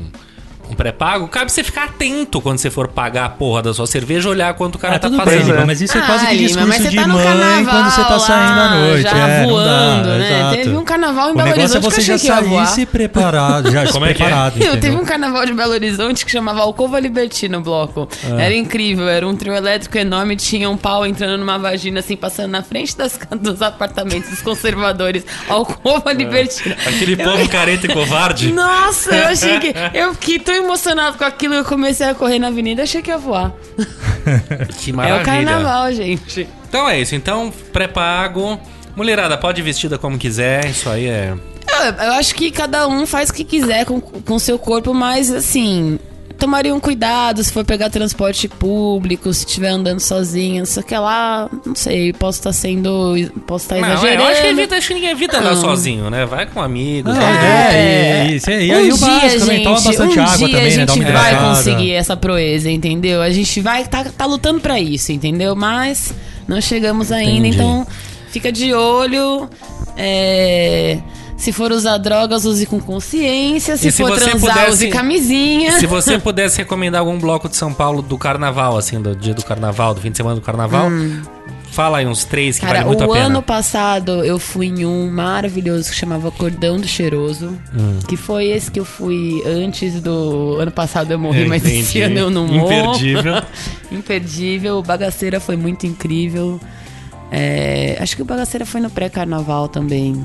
um pré-pago, cabe você ficar atento quando você for pagar a porra da sua cerveja, olhar quanto o cara Ah, tá bem, fazendo. Lima, mas isso é quase Ah, que discurso mas você de tá no mãe carnaval quando você tá saindo à noite. já é, não dá, voando, né? exato. Teve um carnaval em O Belo é Horizonte que você eu já achei que ia voar. preparado, já Como é que é? preparado, Eu teve um carnaval de Belo Horizonte que chamava Alcova Libertina no bloco. Ah. Era incrível, era um trio elétrico enorme, tinha um pau entrando numa vagina, assim, passando na frente das, dos apartamentos dos conservadores. Alcova Libertina. Aquele povo careta e covarde. Nossa, eu achei que. Eu fiquei tão emocionado com aquilo eu comecei a correr na avenida, achei que ia voar. Que É maravilha. o carnaval, gente. Então é isso. Então, pré-pago. Mulherada, pode ir vestida como quiser. Isso aí é. Eu, eu acho que cada um faz o que quiser com o seu corpo, mas assim. Tomaria um cuidado se for pegar transporte público, se estiver andando sozinho, não sei o que lá, não sei, posso estar sendo. Posso estar Não, é, exagerando. eu acho que, evita, acho que ninguém evita andar Não. sozinho, né? Vai com amigos. Ah, vai- é, e, e, e aí um o básico dia, também, gente, toma bastante um água dia também, a né? gente uma vai conseguir essa proeza, entendeu? A gente vai tá, tá lutando pra isso, entendeu? Mas não chegamos ainda, Entendi. então fica de olho. é, se for usar drogas, use com consciência. Se, se for transar, pudesse- use camisinha. Se você pudesse recomendar algum bloco de São Paulo do carnaval, assim, do dia do carnaval, do fim de semana do carnaval, fala aí uns três que Hum. Cara, vale muito o a pena. ano passado eu fui em um maravilhoso que chamava Cordão do Cheiroso. Hum. Que foi esse que eu fui antes do. Ano passado eu morri, Eu mas entendi. esse ano eu não morro. Imperdível. Imperdível. O Bagaceira foi muito incrível. É, acho que o Bagaceira foi no pré-carnaval também.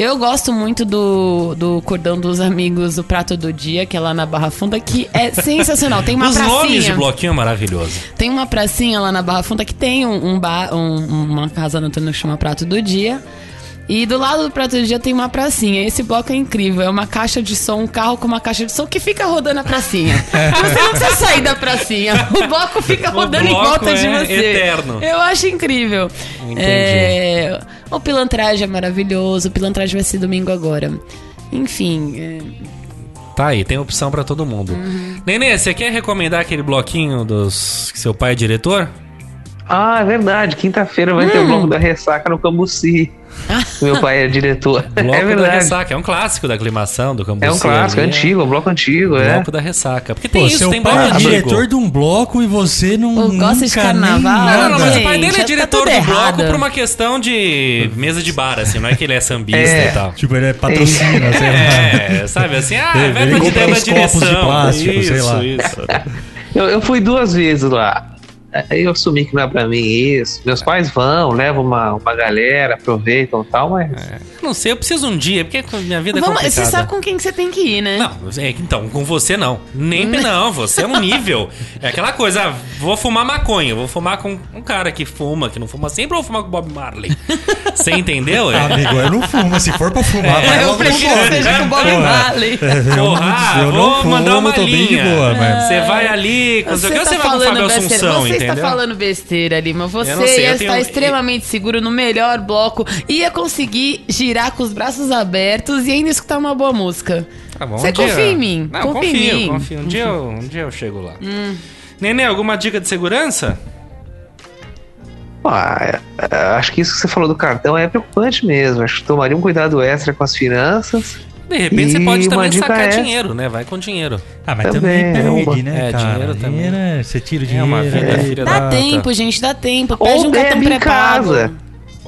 Eu gosto muito do, do Cordão dos Amigos, do Prato do Dia, que é lá na Barra Funda, que é sensacional. Tem uma Os pracinha. nomes de bloquinho é maravilhoso. Tem uma pracinha lá na Barra Funda que tem um, um bar, um- uma casa noturna que chama Prato do Dia. E do lado do Prato do Dia tem uma pracinha. Esse bloco é incrível. É uma caixa de som, um carro com uma caixa de som que fica rodando a pracinha. Você não precisa sair da pracinha. O bloco fica rodando em bloco volta de é você. eterno. Eu acho incrível. Entendi. É, O pilantragem é maravilhoso. O pilantragem vai ser domingo agora. Enfim, é, Tá aí, tem opção pra todo mundo. Uhum. Nenê, você quer recomendar aquele bloquinho dos que seu pai é diretor? Ah, é verdade. Quinta-feira vai ter o bloco da ressaca no Cambuci. Meu pai é diretor. Bloco é da verdade. ressaca. É um clássico da aclimação, do Cambuci. É um clássico, é antigo, é um bloco antigo, é. Bloco da ressaca. Porque Pô, tem isso, seu tem pai bloco é diretor de um bloco e você não Pô, gosta de carnaval? Não, não, mas o pai dele é tá diretor tudo do bloco por uma questão de mesa de bar, assim. Não é que ele é sambista É. e tal. Tipo, ele é patrocina, sei lá. É, sabe assim, ah, Ele- vai pra copos de direção. plástico, isso, sei lá. isso. Eu, eu fui duas vezes lá. Aí eu assumi que não é pra mim isso. Meus pais vão, levam uma, uma galera, aproveitam e tal, mas. Não sei, eu preciso um dia, porque minha vida é Vamos, complicada. você sabe com quem que você tem que ir, né? Não, é, então, com você não. Nem não, você é um nível. É aquela coisa, ah, vou fumar maconha, vou fumar com um cara que fuma, que não fuma sempre, ou vou fumar com o Bob Marley. Você entendeu? É. Amigo, eu não fumo. Se for pra fumar, vai eu prefiro que Bob. seja com o Bob. Marley. Eu, Porra, eu vou não fumo, mandar uma tô bem de linha. boa, mas... Você vai ali, com Você tá você vai com o falando Fábio. Assunção, Você está tá falando besteira, Lima. Você sei, ia estar tenho- extremamente seguro no melhor bloco, ia conseguir girar com os braços abertos e ainda escutar uma boa música. Tá bom, Você um dia- confia em mim? Não, confia confio, em mim. confio. Um dia, eu, um dia eu chego lá. Hum. Nenê, alguma dica de segurança? Ah, é, é, acho que isso que você falou do cartão é preocupante mesmo. Acho que tomaria um cuidado extra com as finanças. De repente você E pode uma também sacar é- dinheiro, né? Vai com dinheiro. Ah, mas Também, também é uma- perde, né, É, cara? dinheiro também. é- Você tira o É dinheiro. uma vida, é- filha Dá da... tempo, gente, dá tempo. Pede Ou um cartão bebe em pré-pago. casa.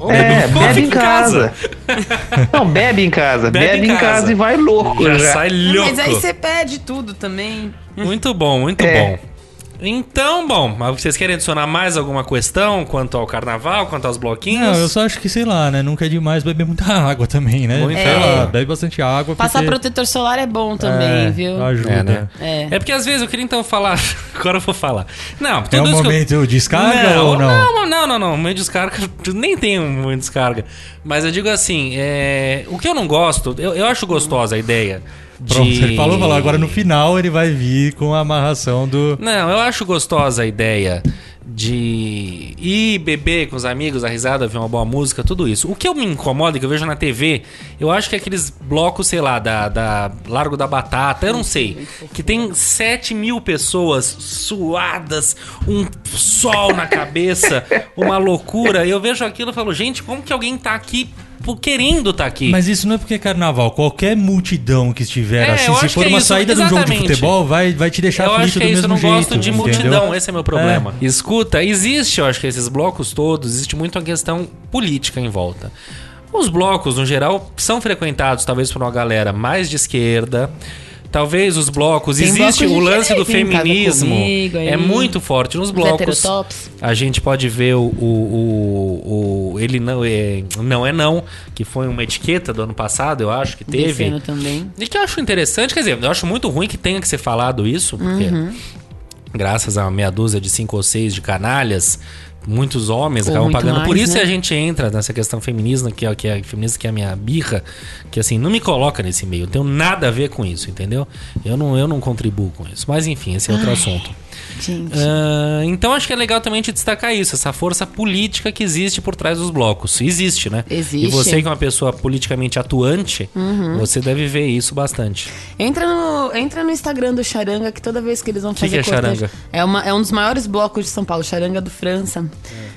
É, bebe em casa. Não, bebe em casa. Bebe Bebe, em em casa. casa. e vai louco. Já já. sai louco. Mas aí você pede tudo também. Muito bom, muito É. bom. Então, bom, mas vocês querem adicionar mais alguma questão quanto ao carnaval, quanto aos bloquinhos? Não, eu só acho que, sei lá, né? Nunca é demais beber muita água também, né? Sei água. lá, bebe bastante água. Passar porque- protetor solar é bom também, É, viu? Ajuda. É, né? É. É porque às vezes eu queria então falar. Agora eu vou falar. Não, tudo É um isso que eu- momento descarga não, ou não? Não, não, não, não. Momento descarga, nem tem um momento descarga. Mas eu digo assim, é... o que eu não gosto, eu, eu acho gostosa a ideia. De... Pronto, ele falou, falou. Agora no final ele vai vir com a amarração do. Não, eu acho gostosa a ideia de ir beber com os amigos, a risada, ver uma boa música, tudo isso. O que eu me incomoda, que eu vejo na TV, eu acho que é aqueles blocos, sei lá, da, da Largo da Batata, eu não sei, que tem 7 mil pessoas suadas, um sol na cabeça, uma loucura. E eu vejo aquilo e falo, gente, como que alguém tá aqui querendo tá aqui? Mas isso não é porque é carnaval. Qualquer multidão que estiver É, assim, eu se for é uma isso, saída de um jogo de futebol, vai, vai te deixar eu acho aflito que é do isso, eu mesmo não jeito. gosto de entendeu? multidão, esse é meu problema. Escuta, existe, eu acho que esses blocos todos, existe muito uma questão política em volta. Os blocos, no geral, são frequentados talvez por uma galera mais de esquerda. Talvez os blocos, Tem existe o lance do Casa feminismo. Comigo, é muito forte nos Os blocos. A gente pode ver o, o, o, o- ele não é não é não, que foi uma etiqueta do ano passado, eu acho que Desse teve. ano também. E que eu acho interessante, quer dizer, eu acho muito ruim que tenha que ser falado isso, porque Uhum. graças a meia dúzia de cinco ou seis de canalhas, muitos homens Ou acabam pagando. Por mais, isso né? a gente entra nessa questão feminista, que é, que é, feminista, que é a minha birra, que assim, não me coloca nesse meio. Eu tenho nada a ver com isso, entendeu? Eu não, eu não contribuo com isso. Mas enfim, esse é outro assunto. Gente. Ah, então acho que é legal também gente destacar isso, essa força política que existe por trás dos blocos. Existe, né? Existe. E você que é uma pessoa politicamente atuante, Uhum. você deve ver isso bastante. Entra no, entra no Instagram do Charanga, que toda vez que eles vão Que fazer que é cortejo- Charanga? É, uma, é um dos maiores blocos de São Paulo, Charanga do França.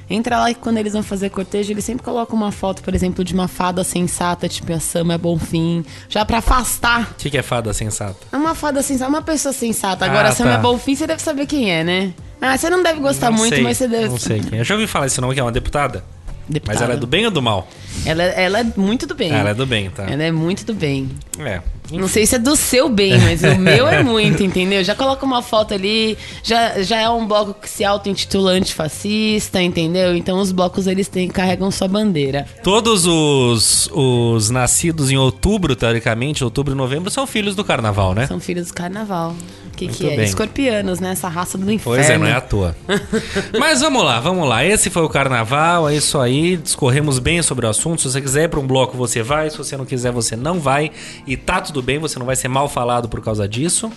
Entra lá e quando eles vão fazer cortejo, eles sempre colocam uma foto, por exemplo, de uma fada sensata, tipo a Sama é Bonfim, já pra afastar. O que, que é fada sensata? É uma fada sensata, uma pessoa sensata. Agora, Ah, a Sama tá. é Bonfim, você deve saber quem é, né? Ah, você não deve gostar Não muito, sei, mas você deve. Não sei quem. Eu já ouvi falar esse nome que é uma deputada. Deputada. Mas ela é do bem ou do mal? Ela, ela é muito do bem. Ela é do bem, tá? Ela é muito do bem. É. Não sei se é do seu bem, mas o meu é muito, entendeu? Já coloca uma foto ali, já, já é um bloco que se auto-intitula antifascista, entendeu? Então os blocos eles têm, carregam sua bandeira. Todos os, os nascidos em outubro, teoricamente, outubro e novembro, são filhos do carnaval, né? São filhos do carnaval. O que, Muito que é? bem. Escorpianos, né? Essa raça do inferno. Pois é, não é à toa. Mas vamos lá, vamos lá. Esse foi o carnaval, é isso aí. Discorremos bem sobre o assunto. Se você quiser ir pra um bloco, você vai. Se você não quiser, você não vai. E tá tudo bem, você não vai ser mal falado por causa disso.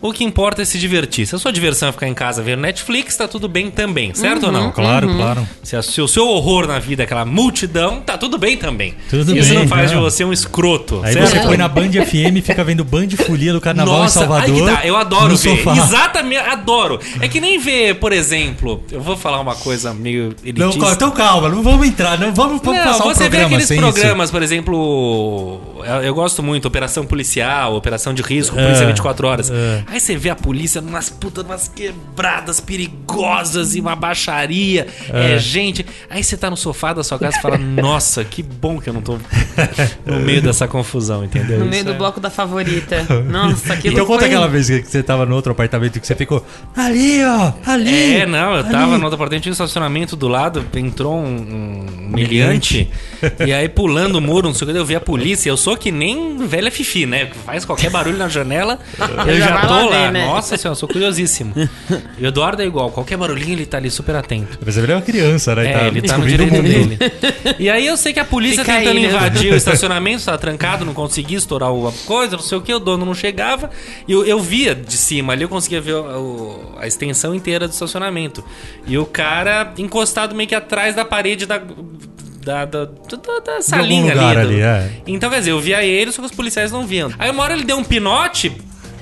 O que importa é se divertir. Se a sua diversão é ficar em casa vendo Netflix, tá tudo bem também, certo ou não? Claro, claro. Se, a- se o seu horror na vida é aquela multidão, tá tudo bem também. Tudo Isso bem, não faz não. de você um escroto, Aí certo? você põe na Band FM e fica vendo Band Folia do Carnaval Nossa, em Salvador. aí que tá, eu adoro ver. Sofá. Exatamente, adoro. É que nem ver, por exemplo, eu vou falar uma coisa meio Não, elitista. então calma, não vamos entrar, não vamos, vamos Não, passar um você vê programa aqueles sem programas, por exemplo, eu, eu gosto muito, Operação Policial, Operação de Risco, É, Polícia 24 Horas. é. Aí você vê a polícia numas putas, numas quebradas perigosas e uma baixaria. É. gente. Aí você tá no sofá da sua casa e fala, nossa, que bom que eu não tô no meio dessa confusão, entendeu? No Isso meio do é- bloco da favorita. Nossa, aquilo Então conta foi- aquela vez que você tava no outro apartamento que você ficou ali, ó, ali. É, não, eu ali." tava no outro apartamento, tinha um estacionamento do lado, entrou um, um miliante, e aí pulando o muro, não sei o que, eu vi a polícia, eu sou que nem velha fifi, né? Faz qualquer barulho na janela, eu Já tô vou lá. né? Nossa senhora, eu sou curiosíssimo. E o Eduardo é igual, qualquer barulhinho ele tá ali super atento. Mas ele é uma criança, né? É, ele tá no direito dele. E aí eu sei que a polícia Fica tentando aí, né? invadir o estacionamento, tá trancado, não conseguia estourar o- a coisa, não sei o que, o dono não chegava. E eu, eu via de cima ali, eu conseguia ver o- o- a extensão inteira do estacionamento. E o cara encostado meio que atrás da parede da. Da, da, da- da salinha ali. do- ali, é. Então, quer dizer, eu via ele, só que os policiais não viam. Aí uma hora ele deu um pinote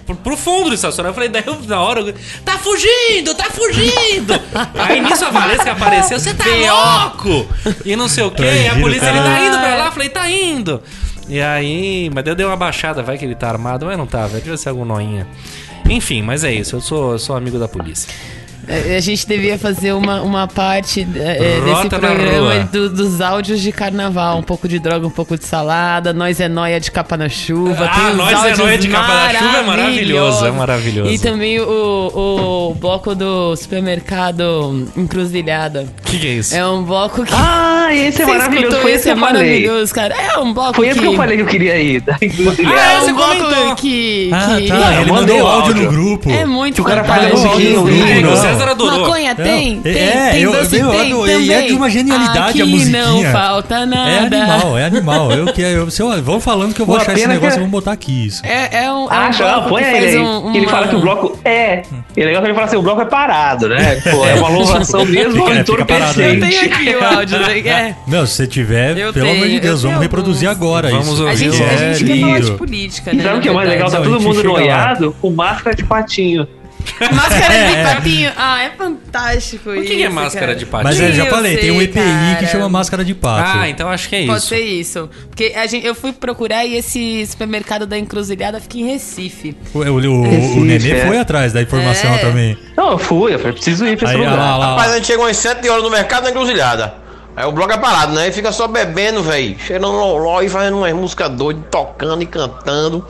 pro, pro fundo do estacionamento. Eu falei, daí eu, na hora, eu, tá fugindo, tá fugindo! Aí nisso a Valesca apareceu, você tá louco! E não sei o quê, e a polícia, ele tá indo pra lá, eu falei, tá indo! E aí, mas eu dei uma baixada, vai que ele tá armado, mas não tá, velho, devia ser algum noinha. Enfim, mas é isso, eu sou, eu sou amigo da polícia. É, A gente devia fazer uma, uma parte é, é, desse programa do- dos áudios de carnaval. Um pouco de droga, um pouco de salada. Nós é noia de capa na chuva. Ah, Nós é Nóia de Capa na Chuva é maravilhoso, é maravilhoso. E também o, o bloco do supermercado Encruzilhada. O que, que é isso? É um bloco que... Ah, esse é maravilhoso. Foi esse? esse que É eu falei. maravilhoso, cara. É um bloco Foi esse que... que eu falei que eu queria ir. encruzilhada. Ah, É você um bloco comentou. que... Ah, que- tá. Ele mandou o áudio no grupo. É muito Que o cara faz fantástico. musiquinha, o É, não. César adorou. Maconha tem, Não, tem, é, tem eu- doce, eu tem adorei, também. é de uma genialidade a Aqui musiquinha. não falta nada. É animal, é animal. Eu, que- eu, se eu, vão falando que eu vou Uma achar esse pena negócio que- e vamos botar aqui isso. É, é um, é um ah, põe ele aí. um- ele fala que o bloco é. E é legal que ele fala assim: o bloco é parado, né? Pô, é uma louvação mesmo Fica- torno fica parado aí. Eu tenho aqui o áudio, né? É. Meu, se você tiver, Eu pelo amor de eu Deus, vamos reproduzir agora Vamos isso. ouvir. A gente, a é gente quer falar de política, E né? sabe o que é mais legal? Tá Não, a todo mundo noiado com máscara de patinho. Máscara É, de é. patinho. Ah, é fantástico O isso. que, que é máscara cara. de patinho? Mas eu já Eu falei, tem um sei, EPI que cara. chama máscara de pato. Ah, então acho que é Pode isso. ser isso. Porque a gente, eu fui procurar e esse supermercado da encruzilhada fica em Recife. O, o, o, Recife, o Nenê é. foi atrás da informação É. também. Não, eu fui, eu falei, preciso ir pra esse Aí, lugar. lá, lá, Rapaz, lá. a gente chega umas 7 horas no mercado na encruzilhada. Aí o bloco é parado, né? Aí fica só bebendo, velho. Cheirando loló e fazendo umas músicas doidas, tocando e cantando.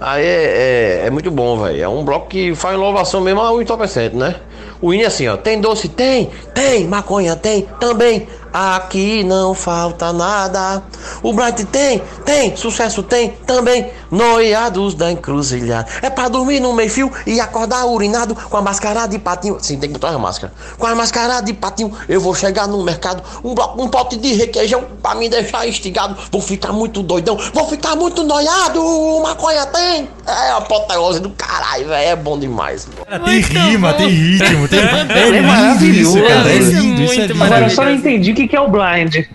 Aí é, é, é muito bom, velho. É um bloco que faz inovação mesmo a 80%, né? O hino é assim, ó. Tem doce? Tem. Tem. Maconha? Tem. Também. Aqui não falta nada. O Bright tem? Tem. Sucesso tem? Também. Noiados da encruzilhada. É pra dormir no meio fio e acordar urinado com a mascarada de patinho. Sim, tem que botar a máscara. Com a mascarada de patinho, eu vou chegar no mercado. Um, bloco, um pote de requeijão pra me deixar instigado. Vou ficar muito doidão. Vou ficar muito noiado. Maconha tem? É a apoteose do caralho, velho. É bom demais. Cara, tem rima, tem ritmo, tem... É lindo maravilhoso. isso, cara. É Isso é lindo, isso é lindo. Agora eu só não entendi o que que é o blind.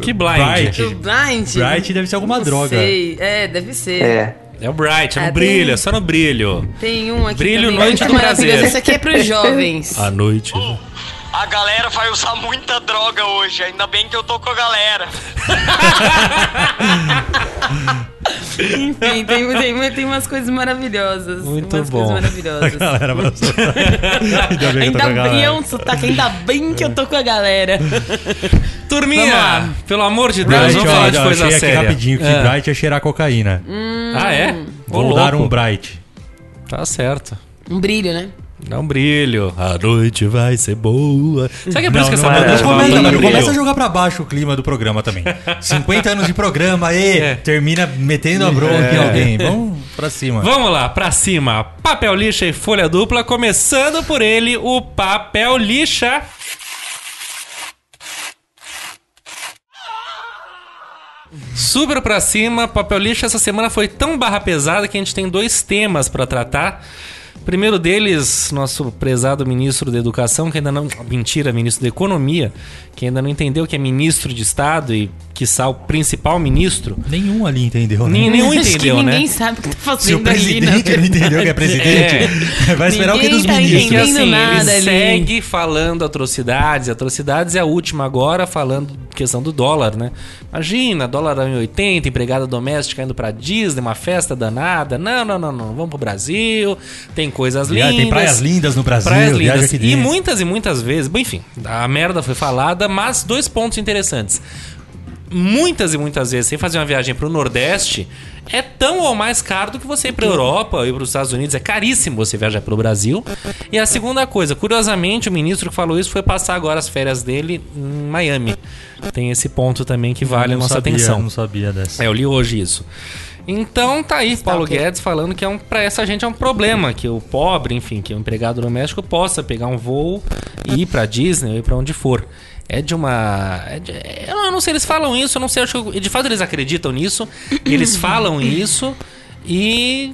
Que blind. Bright. O Blind. Bright deve ser alguma Não droga. Sei. É, deve ser. É. É o Bright, é no Ah, brilho, tem- é só no brilho. Tem um aqui Brilho também. Noite do maravilhoso. Prazer. Esse aqui é pros jovens. À noite. A galera vai usar muita droga hoje, ainda bem que eu tô com a galera. Enfim, tem, tem, tem umas coisas maravilhosas. Muito umas bom. coisas maravilhosas. Galera, abraçou. Ainda bem que eu tô com a Ainda bem, galera. um sotaque, ainda bem que eu tô com a galera. Turminha, pelo amor de Deus, Bright, vamos ó, falar de coisa achei aqui séria. rapidinho que É. Bright é cheirar cocaína. Ah, é? Ô, Vou dar louco. um Bright. Tá certo. Um brilho, né? Dá um brilho. A noite vai ser boa. Sabe que é por isso que essa não, banda não, chama começa, Brilho? começa a jogar pra baixo o clima do programa também. 50 anos de programa, e É. termina metendo a bronca em alguém. Vamos pra cima. Vamos lá, pra cima. Papel lixa e folha dupla, começando por ele, o papel lixa. Super pra cima, papel lixa essa semana foi tão barra pesada que a gente tem dois temas pra tratar. Primeiro deles, nosso prezado ministro da Educação, que ainda não. Mentira, ministro da Economia, que ainda não entendeu que é ministro de Estado e, quiçá, o principal ministro. Nenhum ali entendeu, né? Nem- Nenhum entendeu, né? ninguém sabe o que tá Se o fazendo ali, né? presidente não entendeu que é presidente, vai esperar o que Ninguém dos tá ministros? Assim, nada ele ali. segue falando atrocidades. Atrocidades é a última agora, falando questão do dólar, né? Imagina, dólar em 80, empregada doméstica indo pra Disney, uma festa danada. Não, não, não, não. Vamos pro Brasil, tem coisas lindas. Tem praias lindas no Brasil, Praias lindas. aqui E muitas e muitas vezes, bom, enfim, a merda foi falada, mas dois pontos interessantes. Muitas e muitas vezes, sem fazer uma viagem pro Nordeste, é tão ou mais caro do que você ir pra Europa ou ir pros Estados Unidos. É caríssimo você viajar pelo Brasil. E a segunda coisa, curiosamente, o ministro que falou isso foi passar agora as férias dele em Miami. Tem esse ponto também que vale a nossa sabia, atenção. Não sabia dessa. É, eu li hoje isso. Então tá aí, Paulo ok. Guedes falando que é um, pra essa gente é um problema, que o pobre, enfim, que o empregado doméstico possa pegar um voo e ir pra Disney ou ir pra onde for. É de uma. é de- eu não- sei, eles falam isso, eu não sei, acho que de fato eles acreditam nisso, eles falam isso e.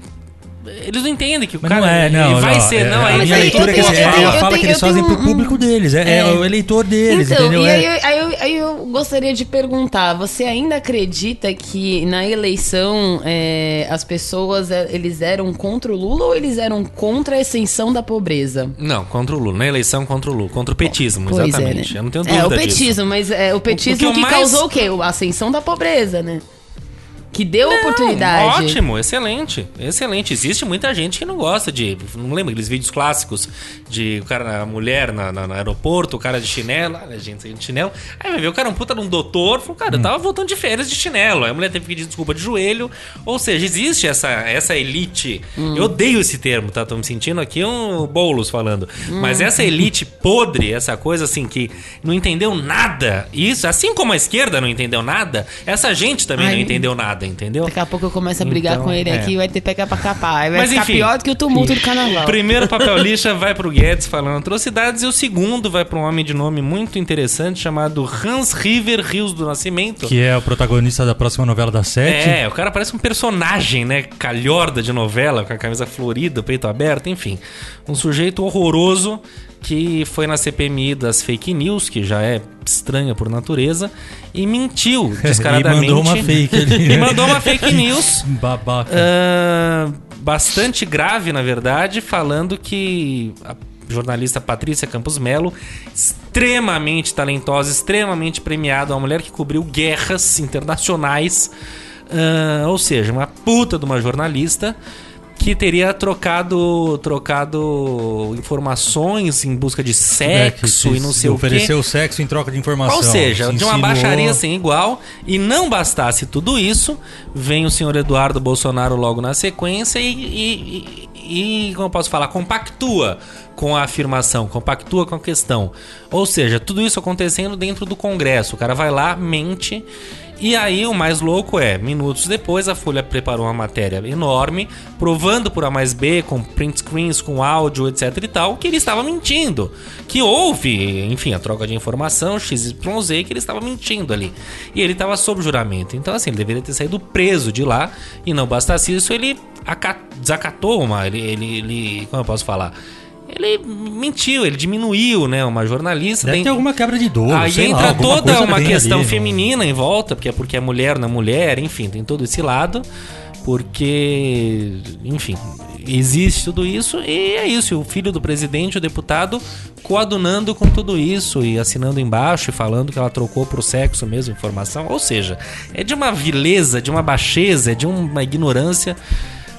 Eles não entendem que o Mas cara não é, não. vai não, ser, é, não, a aí minha eu leitura é que tenho- ele, eu tenho- ele eu fala que eles fazem pro um- público deles. É, é É. o eleitor deles, Então, entendeu? e aí, É- eu- aí, eu, aí eu gostaria de perguntar, você ainda acredita que na eleição é, as pessoas é, eles eram contra o Lula ou eles eram contra a extensão da pobreza? Não, contra o Lula. Na eleição contra o Lula. Contra o petismo, Pois exatamente. é, né? Eu não tenho dúvida É, o disso. petismo, mas é o petismo que eu que, mais- causou o quê? A ascensão da pobreza, né? Que deu Não, oportunidade. Ótimo, excelente. Excelente. Existe muita gente que não gosta de. Não lembra aqueles vídeos clássicos de o cara, a mulher na, na- no aeroporto, o cara de chinelo, a gente saindo de chinelo. Aí vai ver o cara um puta de um doutor, falou, cara, eu tava voltando de férias de chinelo. Aí a mulher teve que pedir desculpa de joelho. Ou seja, existe essa, essa elite. Eu odeio esse termo, tá? Tô me sentindo aqui um bolos falando. Mas essa elite podre, essa coisa assim que não entendeu nada. Isso, assim como a esquerda não entendeu nada, essa gente também Ai, não entendeu nada, entendeu? Daqui a pouco eu começo a brigar Então, com ele é. aqui, vai ter pegar pra capar. Vai Mas, ficar enfim. pior do que o tumulto do carnaval. Primeiro papel lixa vai pro Guedes falando atrocidades e o segundo vai para um homem de nome muito interessante chamado Hans River Rios do Nascimento. Que é o protagonista da próxima novela da Sete. É, o cara parece um personagem, né? Calhorda de novela, com a camisa florida, peito aberto, enfim. Um sujeito horroroso que foi na CPMI das fake news, que já é estranha por natureza, e mentiu descaradamente. E mandou uma fake ali, né? E mandou uma fake news. Babaca. Ah, bastante grave, na verdade, falando que a jornalista Patrícia Campos Melo, extremamente talentosa, extremamente premiada, uma mulher que cobriu guerras internacionais, ah, ou seja, uma puta de uma jornalista que teria trocado trocado informações em busca de É, sexo se- e não se sei o quê. Ofereceu sexo em troca de informação. Ou seja, Se de uma baixaria sem igual. E não bastasse tudo isso, vem o senhor Eduardo Bolsonaro logo na sequência e, e, e- e, como eu posso falar, compactua com a afirmação, compactua com a questão. Ou seja, tudo isso acontecendo dentro do Congresso. O cara vai lá, mente. E aí o mais louco é, minutos depois a Folha preparou uma matéria enorme, provando por A mais B, com print screens, com áudio, etc e tal, que ele estava mentindo. Que houve, enfim, a troca de informação, XYZ, que ele estava mentindo ali. E ele estava sob juramento. Então, assim, ele deveria ter saído preso de lá. E não bastasse isso, ele aca- desacatou uma. Ele, ele, ele- Como eu posso falar? Ele mentiu, ele diminuiu, né? Uma jornalista. Deve Tem- ter alguma quebra de dor. Aí lá, entra alguma toda uma questão ali, feminina em volta, porque é porque é mulher na mulher, enfim, tem todo esse lado. Porque, enfim, existe tudo isso e é isso. O filho do presidente, o deputado, coadunando com tudo isso e assinando embaixo e falando que ela trocou pro sexo mesmo informação. Ou seja, é de uma vileza, de uma baixeza, é de uma ignorância.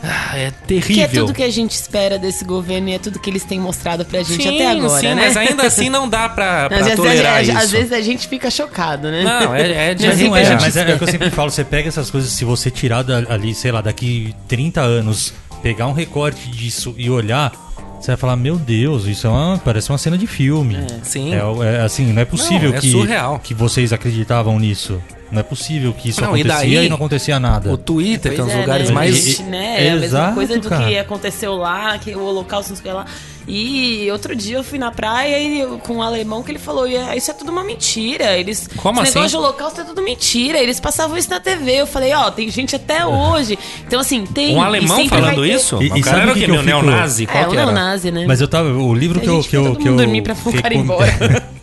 Ah, É terrível. Que é tudo que a gente espera desse governo e é tudo que eles têm mostrado pra gente sim, até agora, sim, né? mas ainda assim não dá pra, pra Às vezes, tolerar a- isso. às vezes a gente fica chocado, né? Não, é, é de Mas não é, gente mas é, é o que eu sempre falo, você pega essas coisas, se você tirar da- ali, sei lá, daqui 30 anos, pegar um recorte disso e olhar, você vai falar, meu Deus, isso é uma, parece uma cena de filme. Sim. É, é, assim, não é possível Não, é que, surreal. que vocês acreditavam nisso. Não é possível que isso Não, e acontecia daí, e não acontecia nada. O Twitter, que é um dos Pois lugares né? mais. Gente, né? É a mesma Exato, coisa do cara. que aconteceu lá, que o holocausto, não sei o lá. E outro dia eu fui na praia e eu- com um alemão que ele falou: "E é- Isso é tudo uma mentira. Eles, Como esse assim? negócio de holocausto é tudo mentira. Eles passavam isso na TV. Eu falei: Ó, tem gente até hoje. Então, assim, tem. Um e alemão falando isso? E- o e cara sabe era o o que Meu fico- neonazi? Qual É, que o era? neonazi, né? Mas eu tava. O livro que A eu. gente Que eu, que eu, dormir pra o recom- embora.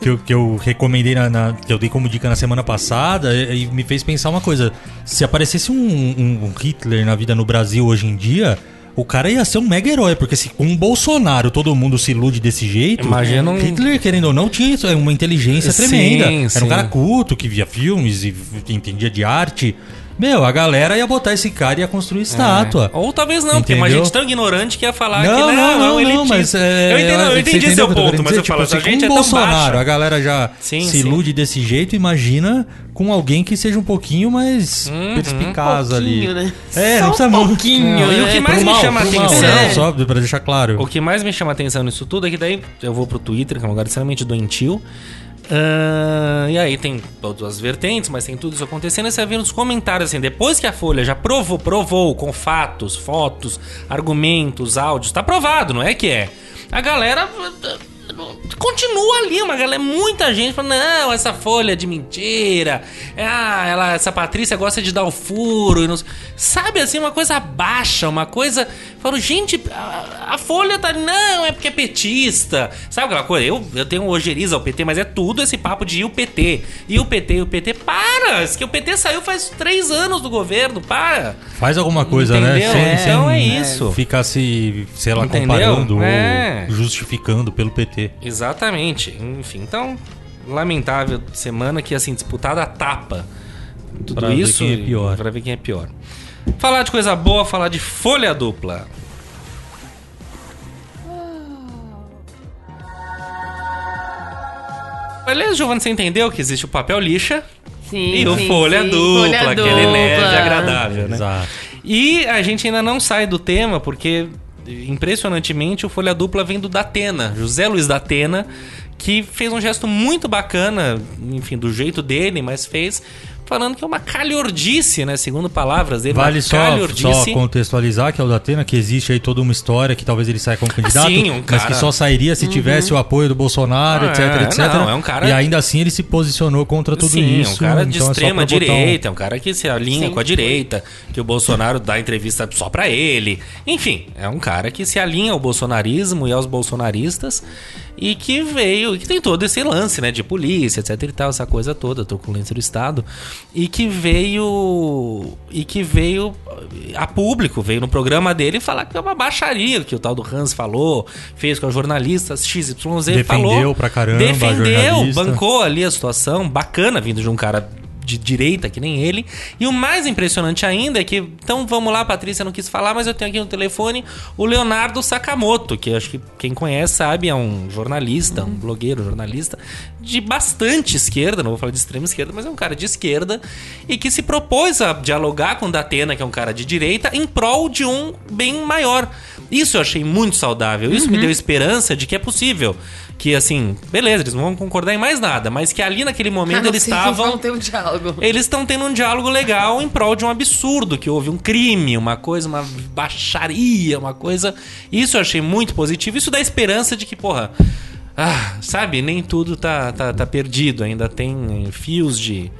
que, eu, que eu recomendei na, na- que eu dei como dica na semana passada e, e me fez pensar uma coisa. Se aparecesse um, um- um Hitler na vida no Brasil hoje em dia, o cara ia ser um mega herói, porque se com o Bolsonaro todo mundo se ilude desse jeito, Imagina um- Hitler, querendo ou não, tinha isso, é uma inteligência Sim, tremenda. Era sim. um cara culto, que via filmes e entendia de arte. Meu, a galera ia botar esse cara e ia construir estátua. Ou talvez não, porque tem uma Entendeu? gente tão ignorante que ia falar Não, que não, não, não, ele não, mas é, Eu, entendo, eu entendi entendeu seu que ponto, mas dizer? eu falo, Tipo, essa se gente com é o tão Bolsonaro, a galera já Sim, se sim. ilude desse jeito, imagina com alguém que seja um pouquinho mais perspicaz ali. pouquinho, né? É, Só não precisa um pouquinho, Não, E o que é, mais me mal, chama atenção- né? Só pra deixar claro. O que mais me chama atenção nisso tudo é que daí eu vou pro Twitter, que é um lugar extremamente doentio. Ah, e aí tem todas as vertentes, mas tem tudo isso acontecendo. E você ver nos comentários assim, depois que a Folha já provou, provou com fatos, fotos, argumentos, áudios, tá provado, não é que é. A galera continua ali, uma galera, muita gente falando, não, essa folha é de mentira. É, ah, ela, essa Patrícia gosta de dar o furo. E não... Sabe assim, uma coisa baixa, uma coisa. Falo, gente, a, a folha tá. Não, é porque é petista. Sabe aquela coisa? Eu, eu tenho ojeriza ao PT, mas é tudo esse papo de ir o PT. E o PT, e o PT. Para! Que o PT saiu faz três anos do governo, para! Faz alguma coisa, Entendeu? né? Então é isso. Ficar se, sei lá, Entendeu? comparando É. ou justificando pelo PT. Exatamente. Enfim, então, lamentável semana que, assim, disputada a tapa. Tudo Pra ver isso. quem é pior. Pra ver quem é pior. Falar de coisa boa, falar de folha dupla. Beleza, Giovanni, você entendeu que existe o papel lixa Sim, e o sim, folha, sim. dupla, Folha aquele dupla. nerd agradável, né? Exato. E a gente ainda não sai do tema, porque impressionantemente o Folha Dupla vem do Datena, José Luiz Datena, que fez um gesto muito bacana, enfim, do jeito dele, mas fez falando que é uma calhordice, né? Segundo palavras dele, Vale uma só, só contextualizar que é o Datena, que existe aí toda uma história que talvez ele saia como candidato, sim, um mas cara- que só sairia se tivesse o apoio do Bolsonaro, Ah, etc, é, etc. não, é um cara- E ainda assim ele se posicionou contra tudo Sim, isso. um cara de então é extrema um- direita, um cara que se alinha Sim. com a direita, que o Bolsonaro dá entrevista só pra ele. Enfim, é um cara que se alinha ao bolsonarismo e aos bolsonaristas e que veio, e que tem todo esse lance, né, de polícia, etc e tal, essa coisa toda, truculência do Estado, e que veio e que veio a público, veio no programa dele falar que é uma baixaria que o tal do Hans falou, fez com a jornalista XYZ Defendeu falou. pra caramba Defendeu, bancou ali a situação, bacana vindo de um cara de direita que nem ele. E o mais impressionante ainda é que, então vamos lá, Patrícia não quis falar, mas eu tenho aqui no telefone o Leonardo Sakamoto, que acho que quem conhece sabe, é um jornalista, um blogueiro jornalista de bastante esquerda, não vou falar de extrema esquerda, mas é um cara de esquerda e que se propôs a dialogar com o Datena, que é um cara de direita, em prol de um bem maior. Isso eu achei muito saudável. Isso me deu esperança de que é possível. Que assim, beleza, eles não vão concordar em mais nada, mas que ali naquele momento eles Sim, estavam. vão ter um diálogo. Eles estão tendo um diálogo legal em prol de um absurdo, que houve um crime, uma coisa, uma baixaria, uma coisa. Isso eu achei muito positivo. Isso dá esperança de que, porra. Ah, sabe, nem tudo tá, tá, tá perdido. Ainda tem eh, fios de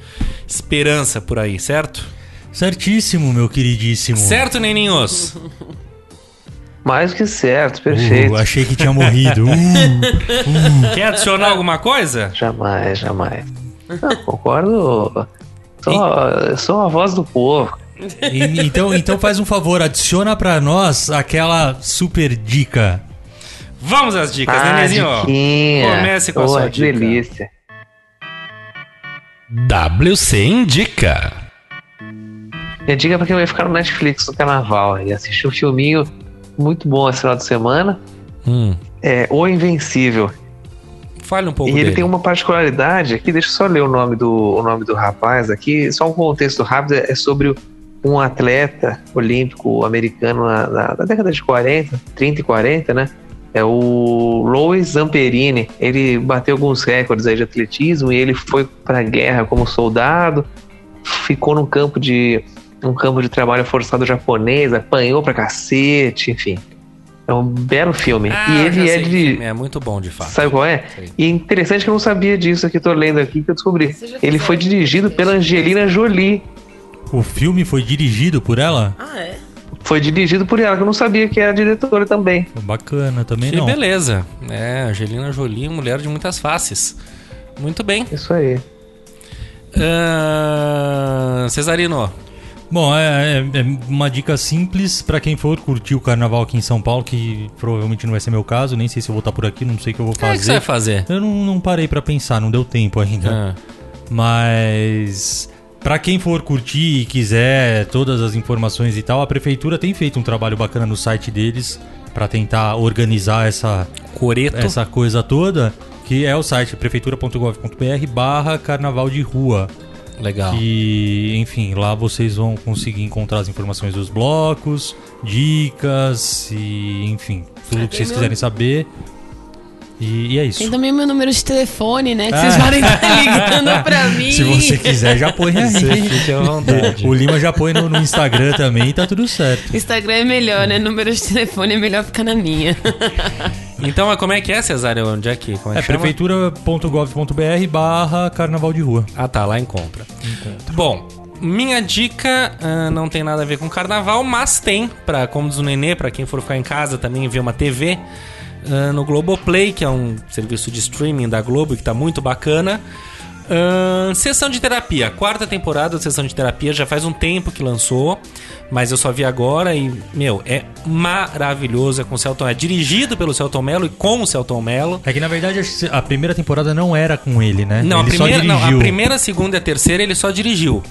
esperança por aí, certo? Certíssimo, meu queridíssimo. Certo, neninhos? Mais que certo, perfeito. Uh, achei que tinha morrido. Uh, Quer adicionar alguma coisa? Jamais, jamais. Não, concordo. Sou, sou a voz do povo. e- então, então faz um favor, adiciona pra nós aquela super dica. Vamos às dicas, Ah, nenezinho. Comece com a Pô, sua que dica. delícia. WC Indica. Minha dica é pra quem vai ficar no Netflix no carnaval e assistir um filminho muito bom esse final de semana. Hum, É O Invencível. fale um pouco E ele dele. tem uma particularidade aqui, deixa eu só ler o nome do, o nome do rapaz aqui, só um contexto rápido, é sobre um atleta olímpico americano na, na- na década de 40, 30 e 40, né? É o Louis Zamperini. Ele bateu alguns recordes aí de atletismo e ele foi para a guerra como soldado, ficou num campo de um campo de trabalho forçado japonês, apanhou pra cacete, enfim. É um belo filme. Ah, e ele é que de filme é muito bom, de fato. Sabe qual é? Sei. E é interessante que eu não sabia disso aqui, tô lendo aqui que eu descobri. Ele foi dirigido pela Angelina Jolie. O filme foi dirigido por ela? Ah, é? Foi dirigido por ela, que eu não sabia que era diretora também. Bacana também Que não. beleza. É, Angelina Jolie, mulher de muitas faces. Muito bem. Isso aí. Ah, Cesarino, Bom, é, é- é uma dica simples pra quem for curtir o carnaval aqui em São Paulo, que provavelmente não vai ser meu caso, nem sei se eu vou estar por aqui, não sei o que eu vou o que, é que você vai fazer. fazer? Eu não, não parei pra pensar, não deu tempo ainda. Ah, Mas pra quem for curtir e quiser todas as informações e tal, a prefeitura tem feito um trabalho bacana no site deles pra tentar organizar essa Coreto. essa coisa toda, que é o site prefeitura.gov.br barra carnaval de rua. Legal. E, enfim, lá vocês vão conseguir encontrar as informações dos blocos, dicas e, enfim, tudo que vocês quiserem saber. E, e é isso. Tem também meu número de telefone, né? Que Ah. vocês podem estar ligando pra mim. Se você quiser, já põe Você aí. fique à vontade. O Lima já põe no, no Instagram também e tá tudo certo. Instagram é melhor, né? Número de telefone é melhor ficar na minha. Então, como é que é, Cesário? Onde é que? Como é É prefeitura.gov.br barra carnaval de rua. Ah, tá, lá encontra. Bom, minha dica ah, não tem nada a ver com carnaval, mas tem, pra, como diz o Nenê, pra quem for ficar em casa também ver uma TV, ah, no Globoplay, que é um serviço de streaming da Globo que tá muito bacana. Sessão de terapia, quarta temporada da Sessão de Terapia, já faz um tempo que lançou, mas eu só vi agora e, meu, é maravilhoso. É com o Celton, é dirigido pelo Celton Mello e com o Celton Mello. É que na verdade a primeira temporada não era com ele, né? Não, a ele primeira, só não, a primeira, a segunda e a terceira ele só dirigiu.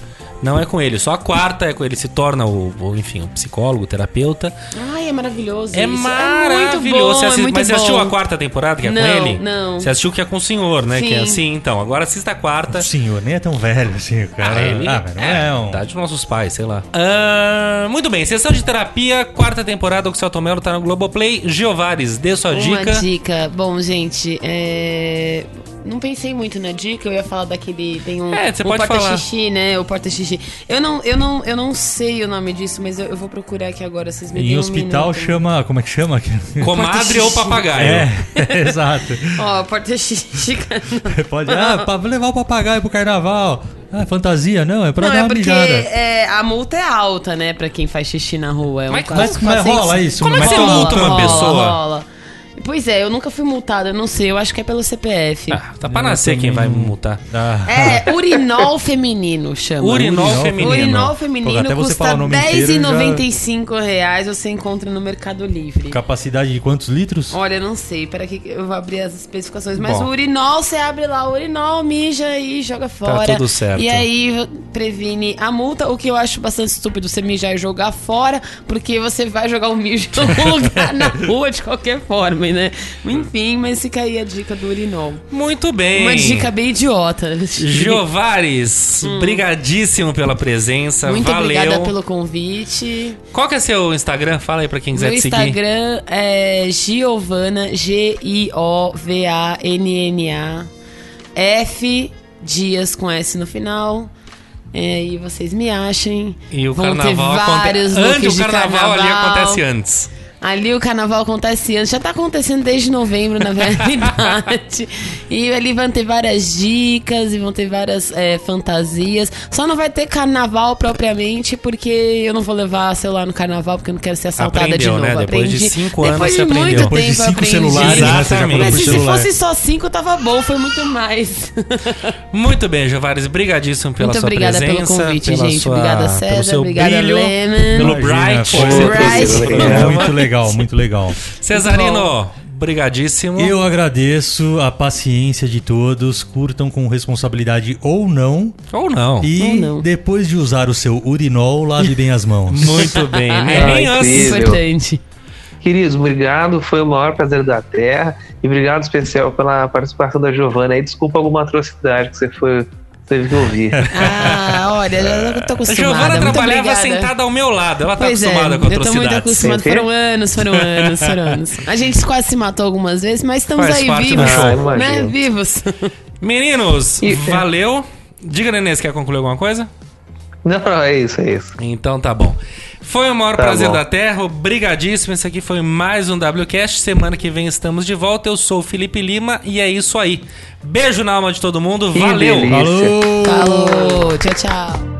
Não é com ele, só a quarta é com ele, se torna o, o, enfim, o psicólogo, o terapeuta. Ai, é maravilhoso. É isso. maravilhoso. É muito bom, Você assi- é muito mas você bom. assistiu a quarta temporada que é Não, com ele? não. Você assistiu que é com o senhor, né? Que é Sim. assim, então. Agora assista a quarta. O senhor nem é tão velho assim, o cara. Ah, ele ah, mas não é, um... Tá de nossos pais, sei lá. Ah, muito bem, sessão de terapia, quarta temporada, o Celton Mello tá no Globoplay. Giovares, dê sua Uma dica. dica. Bom, gente, é... Não pensei muito na dica, eu ia falar daquele. Tem um, É, você um pode falar. porta-xixi, né? O porta-xixi. Eu não, eu, não, eu não sei o nome disso, mas eu, eu vou procurar aqui agora. Vocês me Em um hospital minuto. chama. Como é que chama? Comadre ou papagaio? É, exato. Ó, porta-xixi. Pode. Ah, pra levar o papagaio pro carnaval. Ah, fantasia? Não, é pra Não, dar é uma porque mijada. é, a multa é alta, né? Pra quem faz xixi na rua. É um Mas Mas, mas 400. rola isso. Como é que você multa uma rola, pessoa? Rola. Pois é, eu nunca fui multada, eu não sei, eu acho que é pelo CPF. Ah, tá pra nascer quem vai multar. Ah. É, urinol feminino chama. Urinol Urinol feminino. Urinol Pô, feminino você custa falar o nome inteiro, 10,95 reais, você encontra no Mercado Livre. Capacidade de quantos litros? Olha, eu não sei, peraí que eu vou abrir as especificações. Mas Bom. o urinol, você abre lá, o urinol, mija e joga fora. tudo certo. E aí previne a multa, o que eu acho bastante estúpido você mijar e jogar fora, porque você vai jogar o mijo em algum lugar na rua de qualquer forma, né? Enfim, mas fica aí a dica do urinol. Muito bem. Uma dica bem idiota. Jovares, brigadíssimo pela presença. Hum. Muito Valeu. obrigada pelo convite. Qual que é seu Instagram? Fala aí pra quem quiser Meu te seguir. Instagram é Giovana, G-I-O-V-A-N-N-A, F Dias com S no final. É, e vocês me achem. E o Vão ter carnaval vários acontece. Antes o de carnaval, ali carnaval. acontece antes. Ali o carnaval acontece antes, já tá acontecendo desde novembro, na verdade. e ali vão ter várias dicas e vão ter várias é, fantasias. Só não vai ter carnaval propriamente, porque eu não vou levar celular no carnaval, porque eu não quero ser assaltada de Aprendeu, novo. né? Depois de Aprendi. cinco anos Depois você de muito aprendeu. Depois de tempo eu cinco aprendi. celulares, né? Você já falou Exatamente. Mas se, se celular. fosse só cinco, tava bom, foi muito mais. Muito bem, Jovares, brigadíssimo pela Muito sua obrigada pelo presença. convite, gente. sua- Obrigada, César. Obrigada, brilho, Lena. Pelo Imagina, Bright. você Bright. Foi programa. muito legal, muito legal. Cesarino, brigadíssimo. Eu agradeço a paciência de todos. Curtam com responsabilidade ou não. Ou não. E Ou não. depois de usar o seu urinol, lave bem as mãos. Muito bem. Ah, Nem antes. incrível. Importante. Queridos, obrigado. Foi o maior prazer da Terra. E obrigado especial pela participação da Giovana. E desculpa alguma atrocidade que você foi, teve que ouvir. Ah, olha, eu tô A acostumada. Giovana muito trabalhava obrigada. sentada ao meu lado. Ela tá Pois acostumada é, com eu tô muito atrocidades. acostumada. Foram anos, foram anos, foram anos. A gente quase se matou algumas vezes, mas estamos Faz aí vivos. Ah, né? imagino. Vivos. E- Meninos, valeu. Diga, Nenê, você quer concluir alguma coisa? Não, não, é isso, é isso. Então tá bom. Foi o maior Tá prazer bom. da Terra, obrigadíssimo. Esse aqui foi mais um WCast. Semana que vem estamos de volta. Eu sou o Felipe Lima e é isso aí. Beijo na alma de todo mundo. Que Valeu! delícia. Falou! Falou, tchau, tchau.